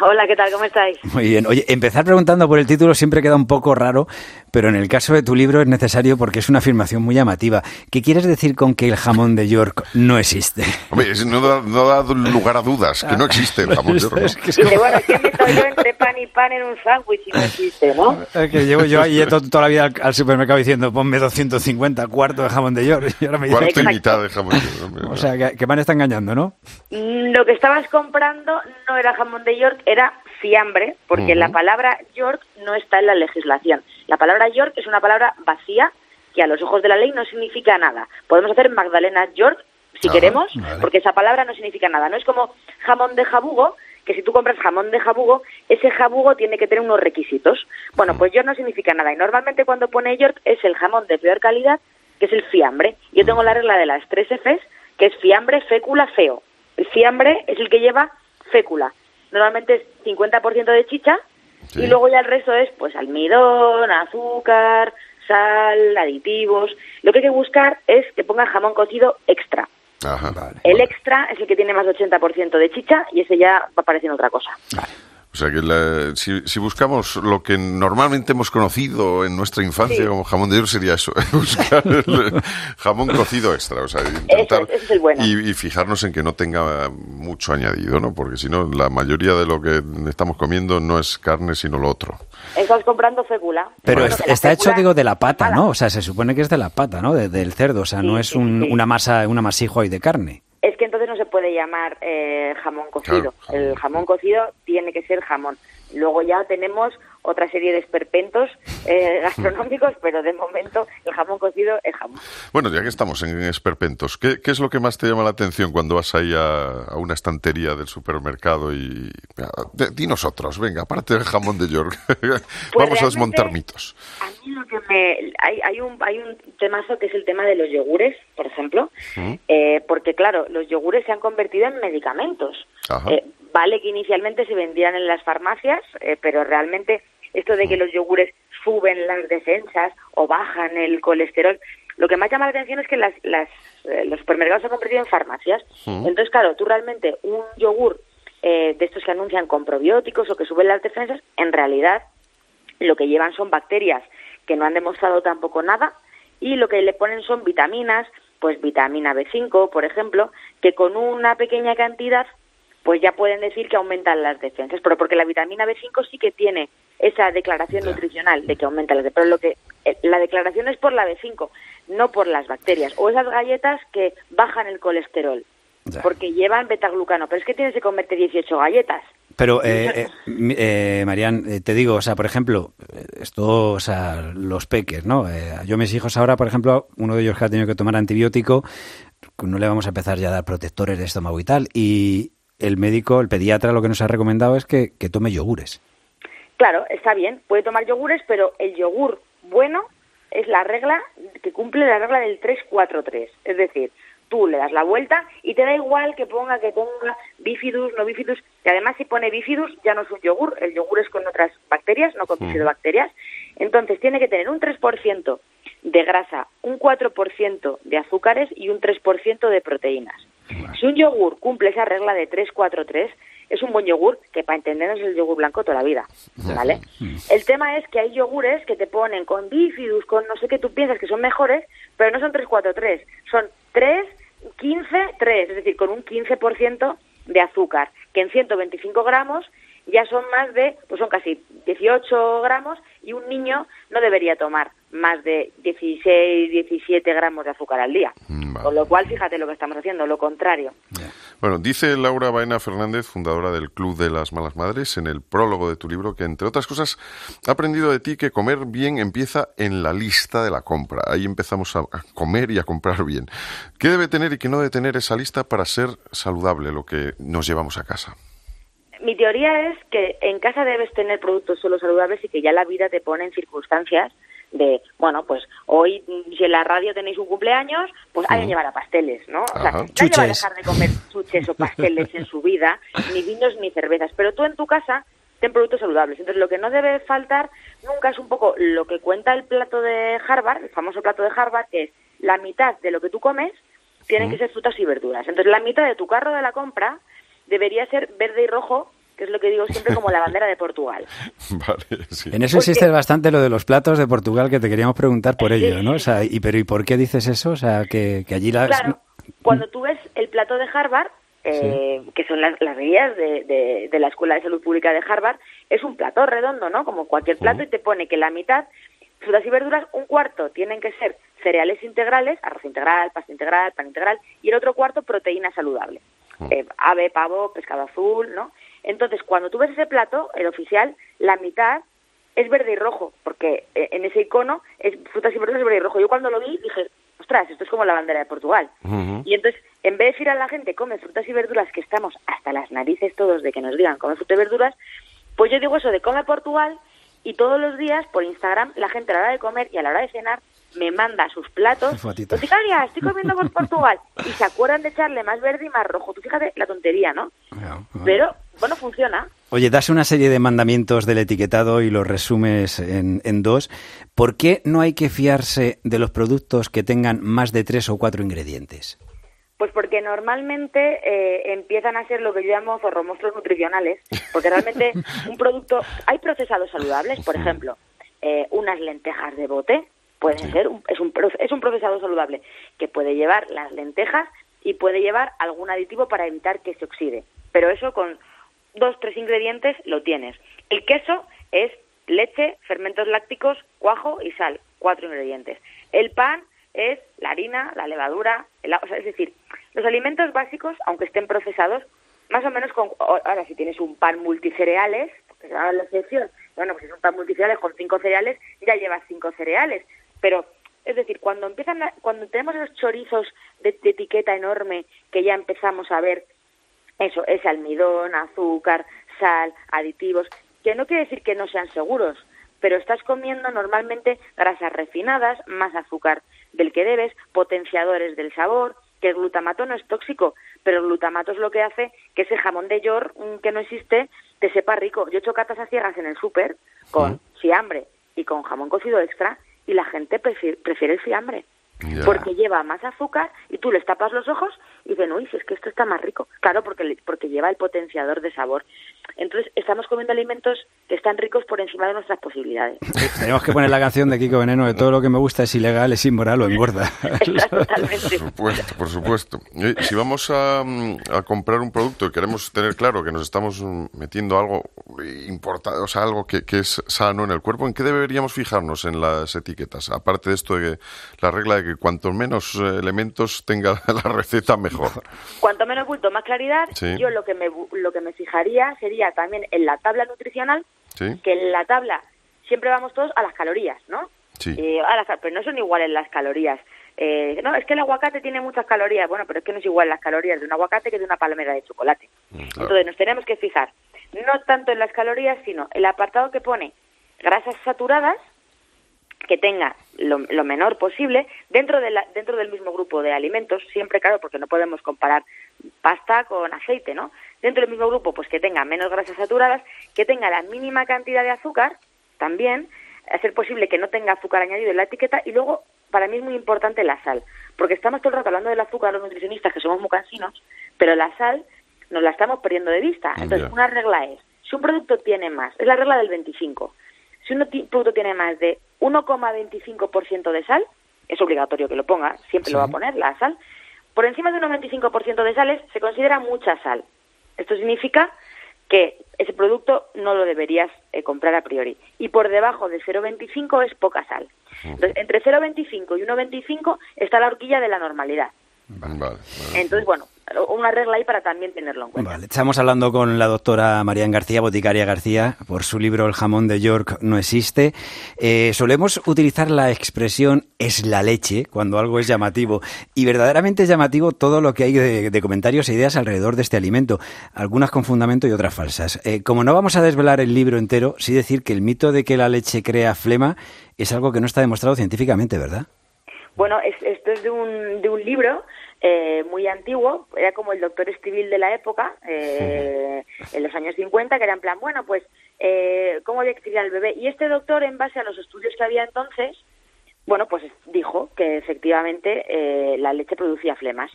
Hola, ¿qué tal? ¿Cómo estáis? Muy bien. Oye, empezar preguntando por el título siempre queda un poco raro, pero en el caso de tu libro es necesario porque es una afirmación muy llamativa. ¿Qué quieres decir con que el jamón de York no existe? Hombre, no da, no da lugar a dudas, que no existe el jamón York, ¿no? Es que, bueno, ¿qué meto yo entre pan y pan en un sándwich y no existe, no? es que llevo yo ahí to- toda la vida al, al supermercado diciendo ponme 250 cuartos de jamón de York y ahora me dicen Cuarto y mitad de jamón York. hombre. o sea, que, que me han estado engañando, ¿no? Mm, Lo que estabas comprando no era jamón de York, era fiambre, porque la palabra York no está en la legislación. La palabra York es una palabra vacía que a los ojos de la ley no significa nada. Podemos hacer Magdalena York si Ajá, queremos, vale. porque esa palabra no significa nada. No es como jamón de jabugo, que si tú compras jamón de jabugo, ese jabugo tiene que tener unos requisitos. Bueno, pues York no significa nada. Y normalmente cuando pone York es el jamón de peor calidad, que es el fiambre. Yo tengo la regla de las tres Fs, que es fiambre, fécula, feo. El fiambre es el que lleva fécula. Normalmente es 50% de chicha Sí. y luego ya el resto es pues almidón, azúcar, sal, aditivos. Lo que hay que buscar es que ponga jamón cocido extra. Ajá. El extra es el que tiene más de 80% de chicha y ese ya va pareciendo otra cosa. O sea que la- si, si buscamos lo que normalmente hemos conocido en nuestra infancia Sí. como jamón de York sería eso, buscar el jamón cocido extra, o sea, intentar Ese- ese es el bueno. y, y fijarnos en que no tenga mucho añadido, ¿no? Porque si no, la mayoría de lo que estamos comiendo no es carne sino lo otro. Estás comprando fécula. Pero Bueno, está hecho, digo, de la pata. ¿no? O sea, se supone que es de la pata, ¿no? De- del cerdo, o sea, no es sí, un- sí. una masa, un amasijo ahí de carne. Es que entonces no se puede llamar eh, jamón cocido. Claro, jamón. El jamón cocido tiene que ser jamón. Luego ya tenemos otra serie de esperpentos eh, gastronómicos, pero de momento el jamón cocido es jamón. Bueno, ya que estamos en esperpentos, ¿qué, qué es lo que más te llama la atención cuando vas ahí a, a una estantería del supermercado y... Di nosotros, venga, aparte del jamón de York, vamos a Pues desmontar mitos. A mí lo que me... Hay, hay, un, hay un temazo que es el tema de los yogures, por ejemplo, eh, porque claro, los yogures se han convertido en medicamentos. Ajá. Eh, vale que inicialmente se vendían en las farmacias, eh, pero realmente esto de que los yogures suben las defensas o bajan el colesterol, lo que más llama la atención es que las, las, eh, los supermercados se han convertido en farmacias. Entonces, claro, tú realmente un yogur eh, de estos que anuncian con probióticos o que suben las defensas, en realidad lo que llevan son bacterias que no han demostrado tampoco nada y lo que le ponen son vitaminas, pues vitamina B5, por ejemplo, que con una pequeña cantidad pues ya pueden decir que aumentan las defensas, pero porque la vitamina B5 sí que tiene esa declaración nutricional de que aumenta las defensas, pero lo que eh, la declaración es por la B5, no por las bacterias o esas galletas que bajan el colesterol, porque llevan betaglucano, pero es que tienes que comerte 18 galletas. Pero, eh, eh, eh, Marian, eh, te digo, o sea, por ejemplo, esto, o sea, los peques, ¿no? Eh, yo mis hijos ahora, por ejemplo, uno de ellos que ha tenido que tomar antibiótico, no le vamos a empezar ya a dar protectores de estómago y tal. Y el médico, el pediatra, lo que nos ha recomendado es que, que tome yogures. Claro, está bien, puede tomar yogures, pero el yogur bueno es la regla que cumple la regla del 3-4-3. Es decir, tú le das la vuelta y te da igual que ponga que ponga bifidus, no bifidus, y además si pone bifidus ya no es un yogur, el yogur es con otras bacterias, no con bifidobacterias. Entonces tiene que tener un 3% de grasa, un 4% de azúcares y un 3% de proteínas. Si un yogur cumple esa regla de 3-4-3, es un buen yogur, que para entendernos es el yogur blanco toda la vida, ¿vale? El tema es que hay yogures que te ponen con bifidus, con no sé qué tú piensas que son mejores, pero no son 3-4-3, son 3, 15, 3, es decir, con un 15% de azúcar, que en 125 gramos ya son más de, pues son casi 18 gramos y un niño no debería tomar más de 16, 17 gramos de azúcar al día. Con lo cual, fíjate lo que estamos haciendo, lo contrario. Bueno, dice Laura Baena Fernández, fundadora del Club de las Malas Madres, en el prólogo de tu libro, que entre otras cosas ha aprendido de ti que comer bien empieza en la lista de la compra. Ahí empezamos a a comer y a comprar bien. ¿Qué debe tener y qué no debe tener esa lista para ser saludable lo que nos llevamos a casa? Mi teoría es que en casa debes tener productos solo saludables y que ya la vida te pone en circunstancias de, bueno, pues hoy mm, si en la radio tenéis un cumpleaños, pues hay que llevar a pasteles, ¿no? O sea, Ajá. nadie va a dejar de comer chuches o pasteles en su vida, ni vinos ni cervezas, pero tú en tu casa ten productos saludables. Entonces, lo que no debe faltar nunca es un poco lo que cuenta el plato de Harvard, el famoso plato de Harvard, que es la mitad de lo que tú comes tienen que ser frutas y verduras. Entonces, la mitad de tu carro de la compra debería ser verde y rojo, que es lo que digo siempre como la bandera de Portugal. Vale, sí. En eso insiste bastante lo de los platos de Portugal, que te queríamos preguntar por ello, ¿no? O sea, y, pero ¿y por qué dices eso? O sea, que, que allí las... Claro, cuando tú ves el plato de Harvard, eh, que son las, las guías de, de- de la Escuela de Salud Pública de Harvard, es un plato redondo, ¿no? Como cualquier plato, y te pone que la mitad, frutas y verduras, un cuarto tienen que ser cereales integrales, arroz integral, pasta integral, pan integral, y el otro cuarto proteína saludable. Eh, ave, pavo, pescado azul, ¿no? Entonces, cuando tú ves ese plato, el oficial, la mitad es verde y rojo, porque eh, en ese icono es frutas y verduras verde y rojo. Yo cuando lo vi dije, ostras, esto es como la bandera de Portugal. Y entonces, en vez de decir a la gente, come frutas y verduras, que estamos hasta las narices todos de que nos digan, come frutas y verduras, pues yo digo eso de come Portugal y todos los días por Instagram la gente a la hora de comer y a la hora de cenar me manda sus platos. Fotitos. Noticalia, estoy comiendo por Portugal. Y se acuerdan de echarle más verde y más rojo. Tú fíjate la tontería, ¿no? Pero, bueno, funciona. Oye, das una serie de mandamientos del etiquetado y los resumes en, en dos. ¿Por qué no hay que fiarse de los productos que tengan más de tres o cuatro ingredientes? Pues porque normalmente eh, empiezan a ser lo que yo llamo zorromonstruos nutricionales, porque realmente un producto, hay procesados saludables, por ejemplo, eh, unas lentejas de bote, pueden ser, un- es, un, es un procesado saludable que puede llevar las lentejas y puede llevar algún aditivo para evitar que se oxide, pero eso con dos, tres ingredientes lo tienes. El queso es leche, fermentos lácticos, cuajo y sal, cuatro ingredientes. El pan es la harina, la levadura, el o sea, es decir, los alimentos básicos, aunque estén procesados, más o menos con, ahora si tienes un pan multicereales, que se llama la excepción, bueno, pues si es un pan multicereales con cinco cereales, ya llevas cinco cereales, pero es decir, cuando empiezan, a- cuando tenemos esos chorizos de, de etiqueta enorme que ya empezamos a ver eso, ese almidón, azúcar, sal, aditivos, que no quiere decir que no sean seguros, pero estás comiendo normalmente grasas refinadas, más azúcar del que debes, potenciadores del sabor, que el glutamato no es tóxico, pero el glutamato es lo que hace que ese jamón de york mm, que no existe te sepa rico. Yo he hecho catas a ciegas en el súper con fiambre y con jamón cocido extra y la gente prefiere, prefiere el fiambre Ya. porque lleva más azúcar y tú les tapas los ojos y dicen, uy, si es que esto está más rico. Claro, porque, le- porque lleva el potenciador de sabor. Entonces, estamos comiendo alimentos que están ricos por encima de nuestras posibilidades. Tenemos que poner la canción de Kiko Veneno de todo lo que me gusta es ilegal, es inmoral o engorda. Totalmente. Por supuesto, por supuesto. Eh, Si vamos a, mm, a comprar un producto y queremos tener claro que nos estamos mm, metiendo algo importante, o sea, algo que, que es sano en el cuerpo, ¿en qué deberíamos fijarnos en las etiquetas? Aparte de esto de que la regla de que cuanto menos eh, elementos tenga la receta, mejor. Cuanto menos bulto, más claridad. Sí. Yo lo que me lo que me fijaría sería también en la tabla nutricional, ¿Sí? que en la tabla siempre vamos todos a las calorías, ¿no? Sí. Eh, a las pero no son iguales las calorías eh, no, es que el aguacate tiene muchas calorías. Bueno, pero es que no es igual las calorías de un aguacate que de una palmera de chocolate. Entonces nos tenemos que fijar no tanto en las calorías, sino el apartado que pone grasas saturadas, que tenga lo, lo menor posible dentro, de la- dentro del mismo grupo de alimentos, siempre claro, porque no podemos comparar pasta con aceite, ¿no? Dentro del mismo grupo, pues que tenga menos grasas saturadas, que tenga la mínima cantidad de azúcar, también, a ser posible que no tenga azúcar añadido en la etiqueta, y luego, para mí es muy importante la sal, porque estamos todo el rato hablando del azúcar los nutricionistas, que somos muy cansinos, pero la sal nos la estamos perdiendo de vista. Entonces, una regla es, si un producto tiene más, es la regla del 25, si un producto tiene más de 1,25% de sal, es obligatorio que lo ponga, siempre lo va a poner la sal, por encima de un 95% de sales se considera mucha sal. Esto significa que ese producto no lo deberías eh, comprar a priori. Y por debajo de 0,25 es poca sal. Entonces, entre 0,25 y 1,25 está la horquilla de la normalidad. Vale, vale. Entonces, bueno, una regla ahí para también tenerlo en cuenta. Vale, estamos hablando con la doctora Marian García, boticaria García, por su libro El jamón de York no existe. Eh, solemos utilizar la expresión es la leche cuando algo es llamativo y verdaderamente es llamativo todo lo que hay de, de comentarios e ideas alrededor de este alimento, algunas con fundamento y otras falsas. Eh, como no vamos a desvelar el libro entero, sí decir que el mito de que la leche crea flema es algo que no está demostrado científicamente, ¿verdad? Bueno, es- esto es de un, de un libro eh, muy antiguo, era como el doctor Escribil de la época, eh, en los años 50, que era en plan, bueno, pues, eh, ¿cómo había que criar al bebé? Y este doctor, en base a los estudios que había entonces, bueno, pues dijo que efectivamente eh, la leche producía flemas.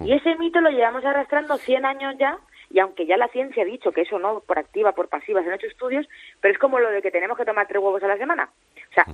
Y ese mito lo llevamos arrastrando 100 años ya, y aunque ya la ciencia ha dicho que eso no, por activa, por pasiva, se han hecho estudios, pero es como lo de que tenemos que tomar tres huevos a la semana. O sea,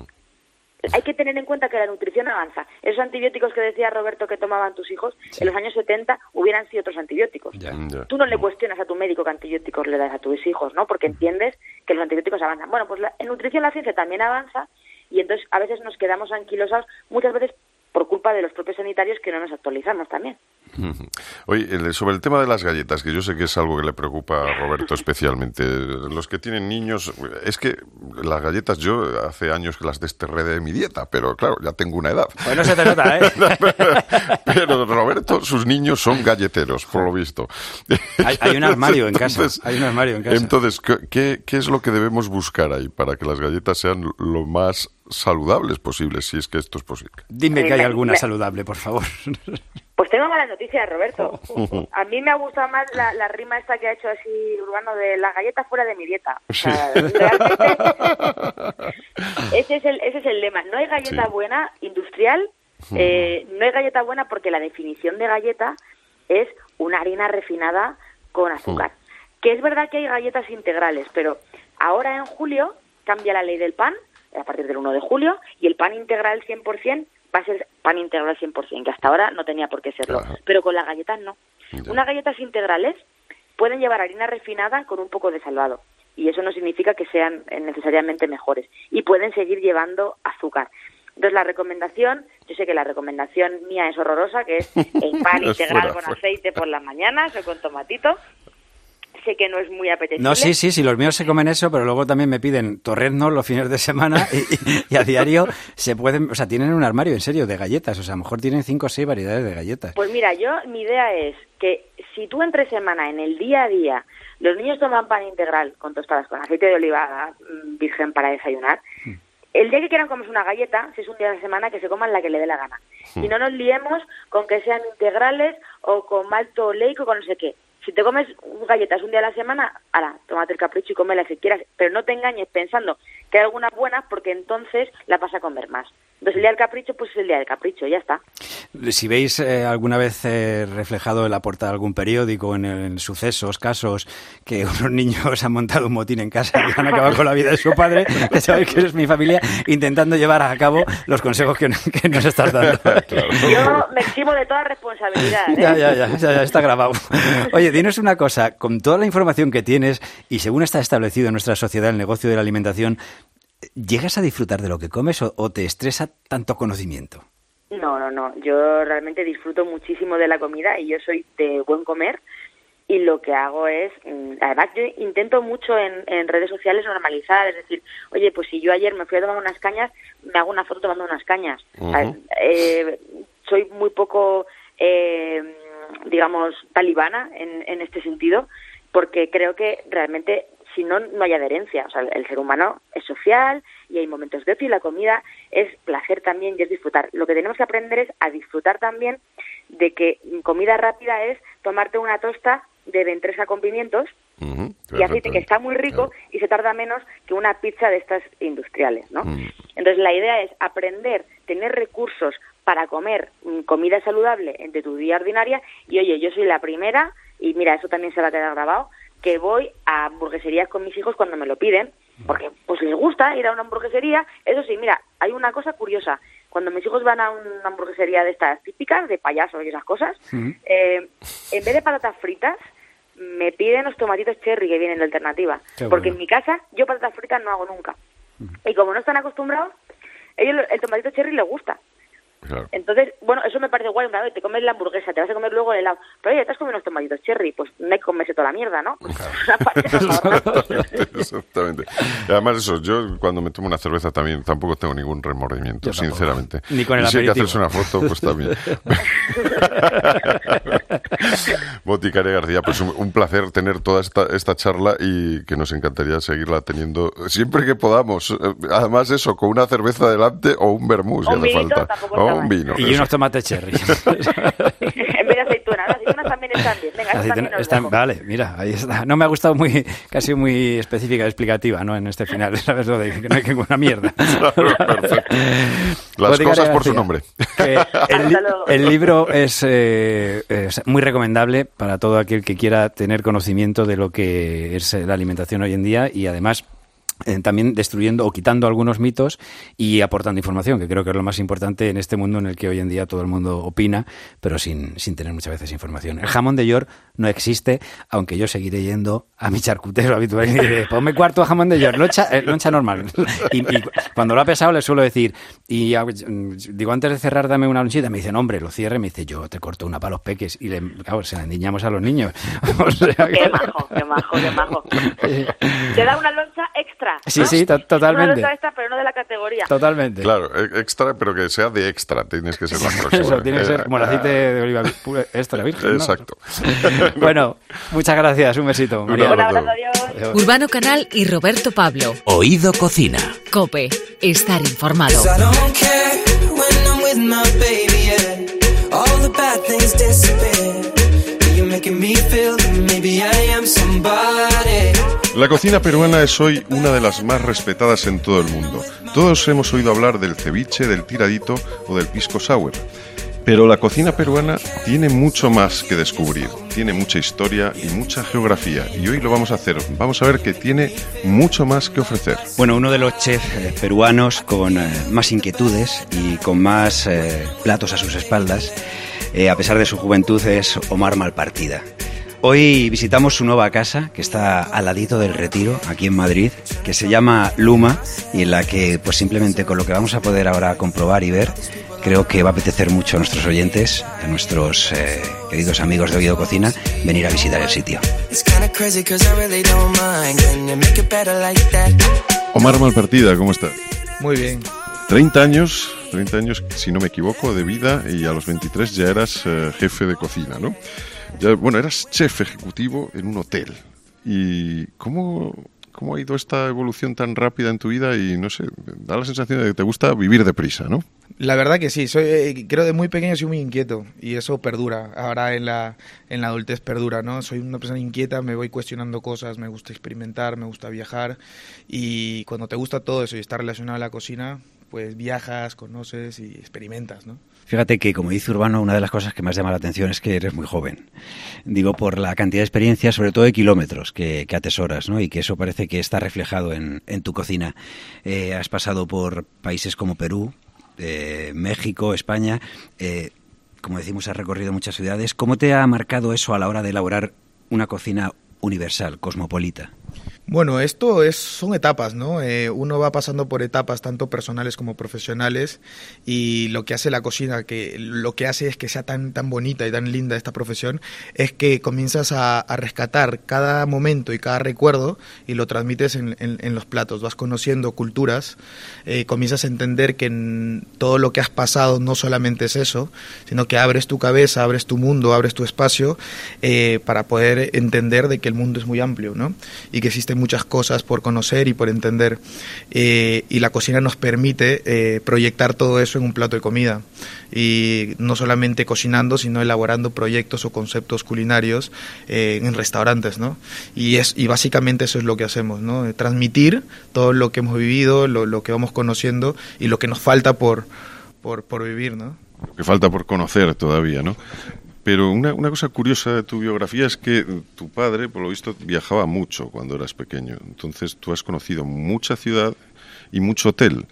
hay que tener en cuenta que la nutrición avanza. Esos antibióticos que decía Roberto que tomaban tus hijos, en los años 70 hubieran sido otros antibióticos. Ya. Tú no le cuestionas a tu médico qué antibióticos le das a tus hijos, ¿no? Porque entiendes que los antibióticos avanzan. Bueno, pues la, en nutrición la ciencia también avanza y entonces a veces nos quedamos anquilosados, muchas veces por culpa de los propios sanitarios que no nos actualizamos también. Oye, sobre el tema de las galletas, que yo sé que es algo que le preocupa a Roberto especialmente. Los que tienen niños, es que las galletas yo hace años que las desterré de mi dieta, pero claro, ya tengo una edad. Pues no se te nota, ¿eh? Pero Roberto, sus niños son galleteros, por lo visto. Hay- hay un armario en casa, Entonces- hay un armario en casa. Entonces, ¿qué- ¿qué, es lo que debemos buscar ahí para que las galletas sean lo más saludables posibles, si es que esto es posible? Dime que hay Me- alguna saludable, por favor. Pues tengo malas noticias, Roberto. A mí me ha gustado más la, la rima esta que ha hecho así Urbano de las galletas fuera de mi dieta. O sea, realmente ese es el ese es el lema. No hay galleta Sí. buena industrial, eh, no hay galleta buena porque la definición de galleta es una harina refinada con azúcar. Que es verdad que hay galletas integrales, pero ahora en julio cambia la ley del pan, a partir del 1 de julio, y el pan integral 100% va a ser pan integral 100%, que hasta ahora no tenía por qué serlo. Pero con las galletas no. Ya. Unas galletas integrales pueden llevar harina refinada con un poco de salvado. Y eso no significa que sean eh, necesariamente mejores. Y pueden seguir llevando azúcar. Entonces, la recomendación, yo sé que la recomendación mía es horrorosa, que es el pan integral con aceite por las mañanas o con tomatito. Sé que no es muy apetecible. No, sí, sí, sí, los míos se comen eso, pero luego también me piden torreznos los fines de semana y, a diario se pueden, o sea, tienen un armario, en serio, de galletas, o sea, a lo mejor tienen cinco o seis variedades de galletas. Pues mira, yo mi idea es que si tú entre semana, en el día a día, los niños toman pan integral con tostadas con aceite de oliva mm, virgen para desayunar, el día que quieran comerse una galleta, si es un día de la semana, que se coman la que le dé la gana. Y no nos liemos con que sean integrales o con malto oleico o con no sé qué. Si te comes galletas un día a la semana, ala, tómate el capricho y cómelas si quieras, pero no te engañes pensando que hay algunas buenas porque entonces la vas a comer más. Entonces el día del capricho, pues es el día del capricho, ya está. Si veis eh, alguna vez eh, reflejado en la portada de algún periódico, en, en sucesos, casos, que unos niños han montado un motín en casa y han acabado con la vida de su padre, ya sabéis que es mi familia intentando llevar a cabo los consejos que, que nos estás dando. Yo me eximo de toda responsabilidad. ¿eh? Ya, ya, ya, ya, ya, está grabado. Oye, dinos una cosa, con toda la información que tienes y según está establecido en nuestra sociedad el negocio de la alimentación, ¿llegas a disfrutar de lo que comes o, o te estresa tanto conocimiento? No, no, no. Yo realmente disfruto muchísimo de la comida y yo soy de buen comer. Y lo que hago es, mm, además yo intento mucho en, en redes sociales normalizar, es decir, oye, pues si yo ayer me fui a tomar unas cañas, me hago una foto tomando unas cañas. Eh, soy muy poco, eh, digamos, talibana en, en este sentido, porque creo que realmente si no, no hay adherencia. O sea, el ser humano es social y hay momentos de ocio y la comida es placer también y es disfrutar. Lo que tenemos que aprender es a disfrutar también de que comida rápida es tomarte una tosta de ventresa con pimientos y aceite que está muy rico y se tarda menos que una pizza de estas industriales, ¿no? Mm. Entonces la idea es aprender, tener recursos para comer mm, comida saludable entre tu día ordinaria y oye, yo soy la primera y mira, eso también se va a quedar grabado, que voy a hamburgueserías con mis hijos cuando me lo piden, porque pues les gusta ir a una hamburguesería. Eso sí, mira, hay una cosa curiosa. Cuando mis hijos van a una hamburguesería de estas típicas, de payasos y esas cosas, eh, en vez de patatas fritas, me piden los tomatitos cherry que vienen de alternativa. Porque en mi casa yo patatas fritas no hago nunca. Y como no están acostumbrados, ellos lo- el tomatito cherry les gusta. Claro. Entonces, bueno, eso me parece guay, una vez te comes la hamburguesa, te vas a comer luego el helado, pero oye, te has comido unos tomatitos cherry, pues no hay que comerse toda la mierda, ¿no? Exactamente. Y además eso, yo cuando me tomo una cerveza también tampoco tengo ningún remordimiento, sinceramente. Ni con el y si hay que hacerse una foto, pues también. Boticaria García, pues un, un placer tener toda esta, esta charla y que nos encantaría seguirla teniendo siempre que podamos. Eh, Además eso, con una cerveza delante o un vermú, si hace falta. Un vino. Y eso. unos tomates cherry. en vez de aceitunas, las aceitunas también están bien. Venga, eso Aceituna- también os están- dejo. vale, mira, ahí está. No me ha gustado muy, casi muy específica, explicativa, ¿no? En este final, ¿sabes? Lo de que no hay que una mierda. Perfecto. Las Boticaria cosas por su nombre. que el, libro es, eh, es muy recomendable para todo aquel que quiera tener conocimiento de lo que es eh, la alimentación hoy en día y además también destruyendo o quitando algunos mitos y aportando información, que creo que es lo más importante en este mundo en el que hoy en día todo el mundo opina, pero sin, sin tener muchas veces información. El jamón de York no existe, aunque yo seguiré yendo a mi charcutero habitual y diré, ponme cuarto jamón de York, loncha, eh, loncha normal. Y, y cuando lo ha pesado le suelo decir, y mm, digo, antes de cerrar dame una lonchita, me dicen, hombre, lo cierre, me dice, yo te corto una para los peques, y le, claro, se la endiñamos a los niños. O sea que- Qué majo, qué majo, qué majo. Te da una loncha extra. Sí, ¿no? sí, totalmente. loncha extra, pero no de la categoría. Totalmente. Claro, e- extra, pero que sea de extra, tienes que ser la próxima. Eso, tiene que ser Eh, como el aceite de oliva extra virgen. ¿no? Exacto. Bueno, muchas gracias, un besito. Un abrazo. adiós. Urbano Canal y Roberto Pablo. Oído Cocina. Cope, estar informado. making me feel that maybe I am somebody. La cocina peruana es hoy una de las más respetadas en todo el mundo. Todos hemos oído hablar del ceviche, del tiradito o del pisco sour. Pero la cocina peruana tiene mucho más que descubrir, tiene mucha historia y mucha geografía. Y hoy lo vamos a hacer. Vamos a ver que tiene mucho más que ofrecer. Bueno, uno de los chefs eh, peruanos con eh, más inquietudes y con más eh, platos a sus espaldas, a pesar de su juventud, es Omar Malpartida. Hoy visitamos su nueva casa, que está al ladito del Retiro, aquí en Madrid, que se llama Luma y en la que, pues simplemente con lo que vamos a poder ahora comprobar y ver, creo que va a apetecer mucho a nuestros oyentes, a nuestros eh, queridos amigos de Oído Cocina, venir a visitar el sitio. It's kinda crazy 'cause I really don't mind. Can you make it better like that? Omar Malpartida, ¿cómo estás? Muy bien. 30 años, 30 años, si no me equivoco, de vida y a los 23 ya eras eh, jefe de cocina, ¿no? Ya, bueno, eras chef ejecutivo en un hotel. ¿Y cómo, cómo ha ido esta evolución tan rápida en tu vida? Y no sé, da la sensación de que te gusta vivir deprisa, ¿no? La verdad que sí, soy, eh, creo de muy pequeño soy muy inquieto y eso perdura. Ahora en la, en la adultez perdura, ¿no? Soy una persona inquieta, me voy cuestionando cosas, me gusta experimentar, me gusta viajar y cuando te gusta todo eso y está relacionado a la cocina, pues viajas, conoces y experimentas, ¿no? Fíjate que, como dice Urbano, una de las cosas que más llama la atención es que eres muy joven. Digo, por la cantidad de experiencia, sobre todo de kilómetros que, atesoras, ¿no? Y que eso parece que está reflejado en, en tu cocina. Eh, has pasado por países como Perú, eh, México, España. eh, como decimos, has recorrido muchas ciudades. ¿Cómo te ha marcado eso a la hora de elaborar una cocina universal, cosmopolita? Bueno, esto es, son etapas, ¿no? Eh, uno va pasando por etapas tanto personales como profesionales y lo que hace la cocina, que lo que hace es que sea tan, tan bonita y tan linda esta profesión, es que comienzas a, rescatar cada momento y cada recuerdo y lo transmites en, en, los platos. Vas conociendo culturas, eh, comienzas a entender que todo lo que has pasado no solamente es eso, sino que abres tu cabeza, abres tu mundo, abres tu espacio eh, para poder entender de que el mundo es muy amplio, ¿no? Y que existen muchas cosas por conocer y por entender. Eh, y la cocina nos permite eh, proyectar todo eso en un plato de comida. Y no solamente cocinando, sino elaborando proyectos o conceptos culinarios eh, en restaurantes, ¿no? Y, es, y básicamente eso es lo que hacemos, ¿no? Transmitir todo lo que hemos vivido, lo, lo que vamos conociendo y lo que nos falta por, por, por vivir, ¿no? Lo que falta por conocer todavía, ¿no? Pero una, una, cosa curiosa de tu biografía es que tu padre, por lo visto, viajaba mucho cuando eras pequeño. Entonces tú has conocido mucha ciudad y mucho hotel.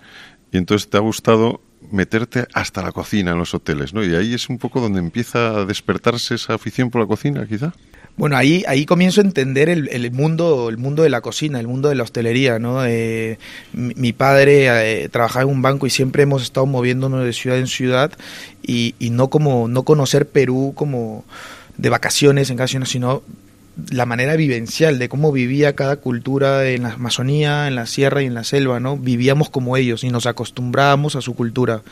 Y entonces te ha gustado meterte hasta la cocina en los hoteles, ¿no? Y ahí es un poco donde empieza a despertarse esa afición por la cocina, quizá. Bueno, ahí, ahí comienzo a entender el, el, mundo, el mundo de la cocina, el mundo de la hostelería, ¿no? Eh, mi, padre eh, trabajaba en un banco y siempre hemos estado moviéndonos de ciudad en ciudad y, y no como no conocer Perú como de vacaciones en cada sino la manera vivencial de cómo vivía cada cultura en la Amazonía, en la sierra y en la selva, ¿no? Vivíamos como ellos y nos acostumbrábamos a su cultura.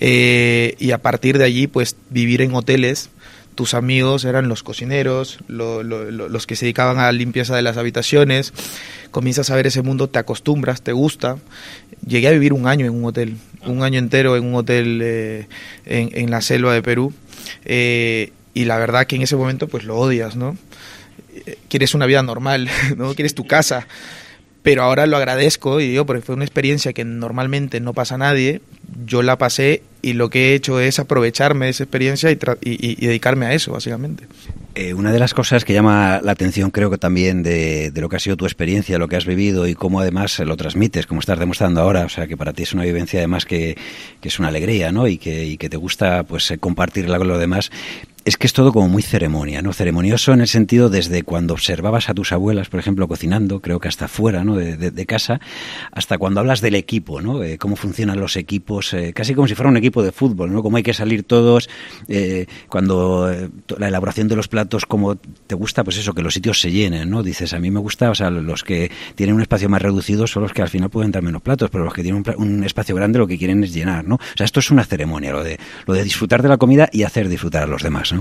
Eh, y a partir de allí, pues vivir en hoteles tus amigos eran los cocineros, los que se dedicaban a la limpieza de las habitaciones, comienzas a ver ese mundo, te acostumbras, te gusta. Llegué a vivir un año en un hotel, un año entero en un hotel eh, en, la selva de Perú, eh, y la verdad que en ese momento pues lo odias, ¿no? Eh, quieres una vida normal, ¿no? Quieres tu casa pero ahora lo agradezco y digo, porque fue una experiencia que normalmente no pasa a nadie, yo la pasé y lo que he hecho es aprovecharme de esa experiencia y, y, dedicarme a eso, básicamente. Eh, una de las cosas que llama la atención, creo que también de, lo que ha sido tu experiencia, lo que has vivido y cómo además lo transmites, como estás demostrando ahora, o sea, que para ti es una vivencia además que, que es una alegría, ¿no? Y que, y que te gusta pues compartirla con los demás, es que es todo como muy ceremonia, ¿no? Ceremonioso en el sentido desde cuando observabas a tus abuelas, por ejemplo, cocinando, creo que hasta fuera, ¿no? De, casa, hasta cuando hablas del equipo, ¿no? Eh, cómo funcionan los equipos, eh, casi como si fuera un equipo de fútbol, ¿no? Cómo hay que salir todos, eh, cuando la elaboración de los platos, como te gusta, pues eso, que los sitios se llenen, ¿no? Dices, a mí me gusta, o sea, los que tienen un espacio más reducido son los que al final pueden dar menos platos, pero los que tienen un, un espacio grande lo que quieren es llenar, ¿no? O sea, esto es una ceremonia, lo de, lo de disfrutar de la comida y hacer disfrutar a los demás.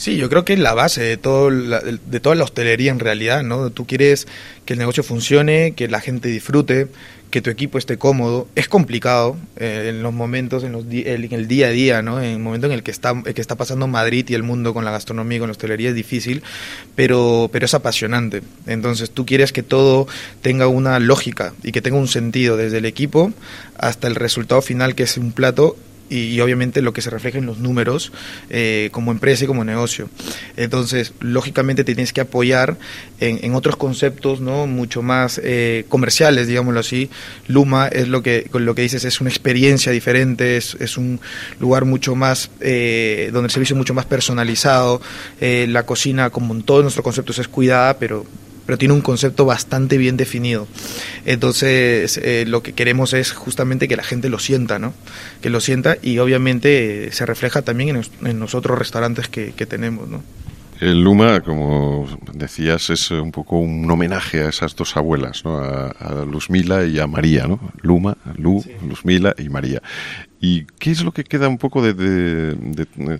Sí, yo creo que es la base de, todo de toda la hostelería en realidad, ¿no? Tú quieres que el negocio funcione, que la gente disfrute, que tu equipo esté cómodo. Es complicado eh, en los momentos, en, el día a día, ¿no? En el momento en el que está, que está pasando Madrid y el mundo con la gastronomía y con la hostelería es difícil, pero, pero es apasionante. Entonces tú quieres que todo tenga una lógica y que tenga un sentido desde el equipo hasta el resultado final que es un plato y, obviamente lo que se refleja en los números eh, como empresa y como negocio. Entonces, lógicamente te tienes que apoyar en, otros conceptos no mucho más eh, comerciales, digámoslo así. Luma es lo que, lo que dices, es una experiencia diferente, es, es un lugar mucho más, eh, donde el servicio es mucho más personalizado, la cocina, como en todos nuestros conceptos, es cuidada, pero pero tiene un concepto bastante bien definido. Entonces, eh, lo que queremos es justamente que la gente lo sienta, ¿no? Que lo sienta y obviamente eh, se refleja también en, en los otros restaurantes que, que tenemos, ¿no? El Luma, como decías, es un poco un homenaje a esas dos abuelas, ¿no? a, a Luzmila y a María, ¿no? Luma, Lu, Luzmila y María. ¿Y qué es lo que queda un poco de,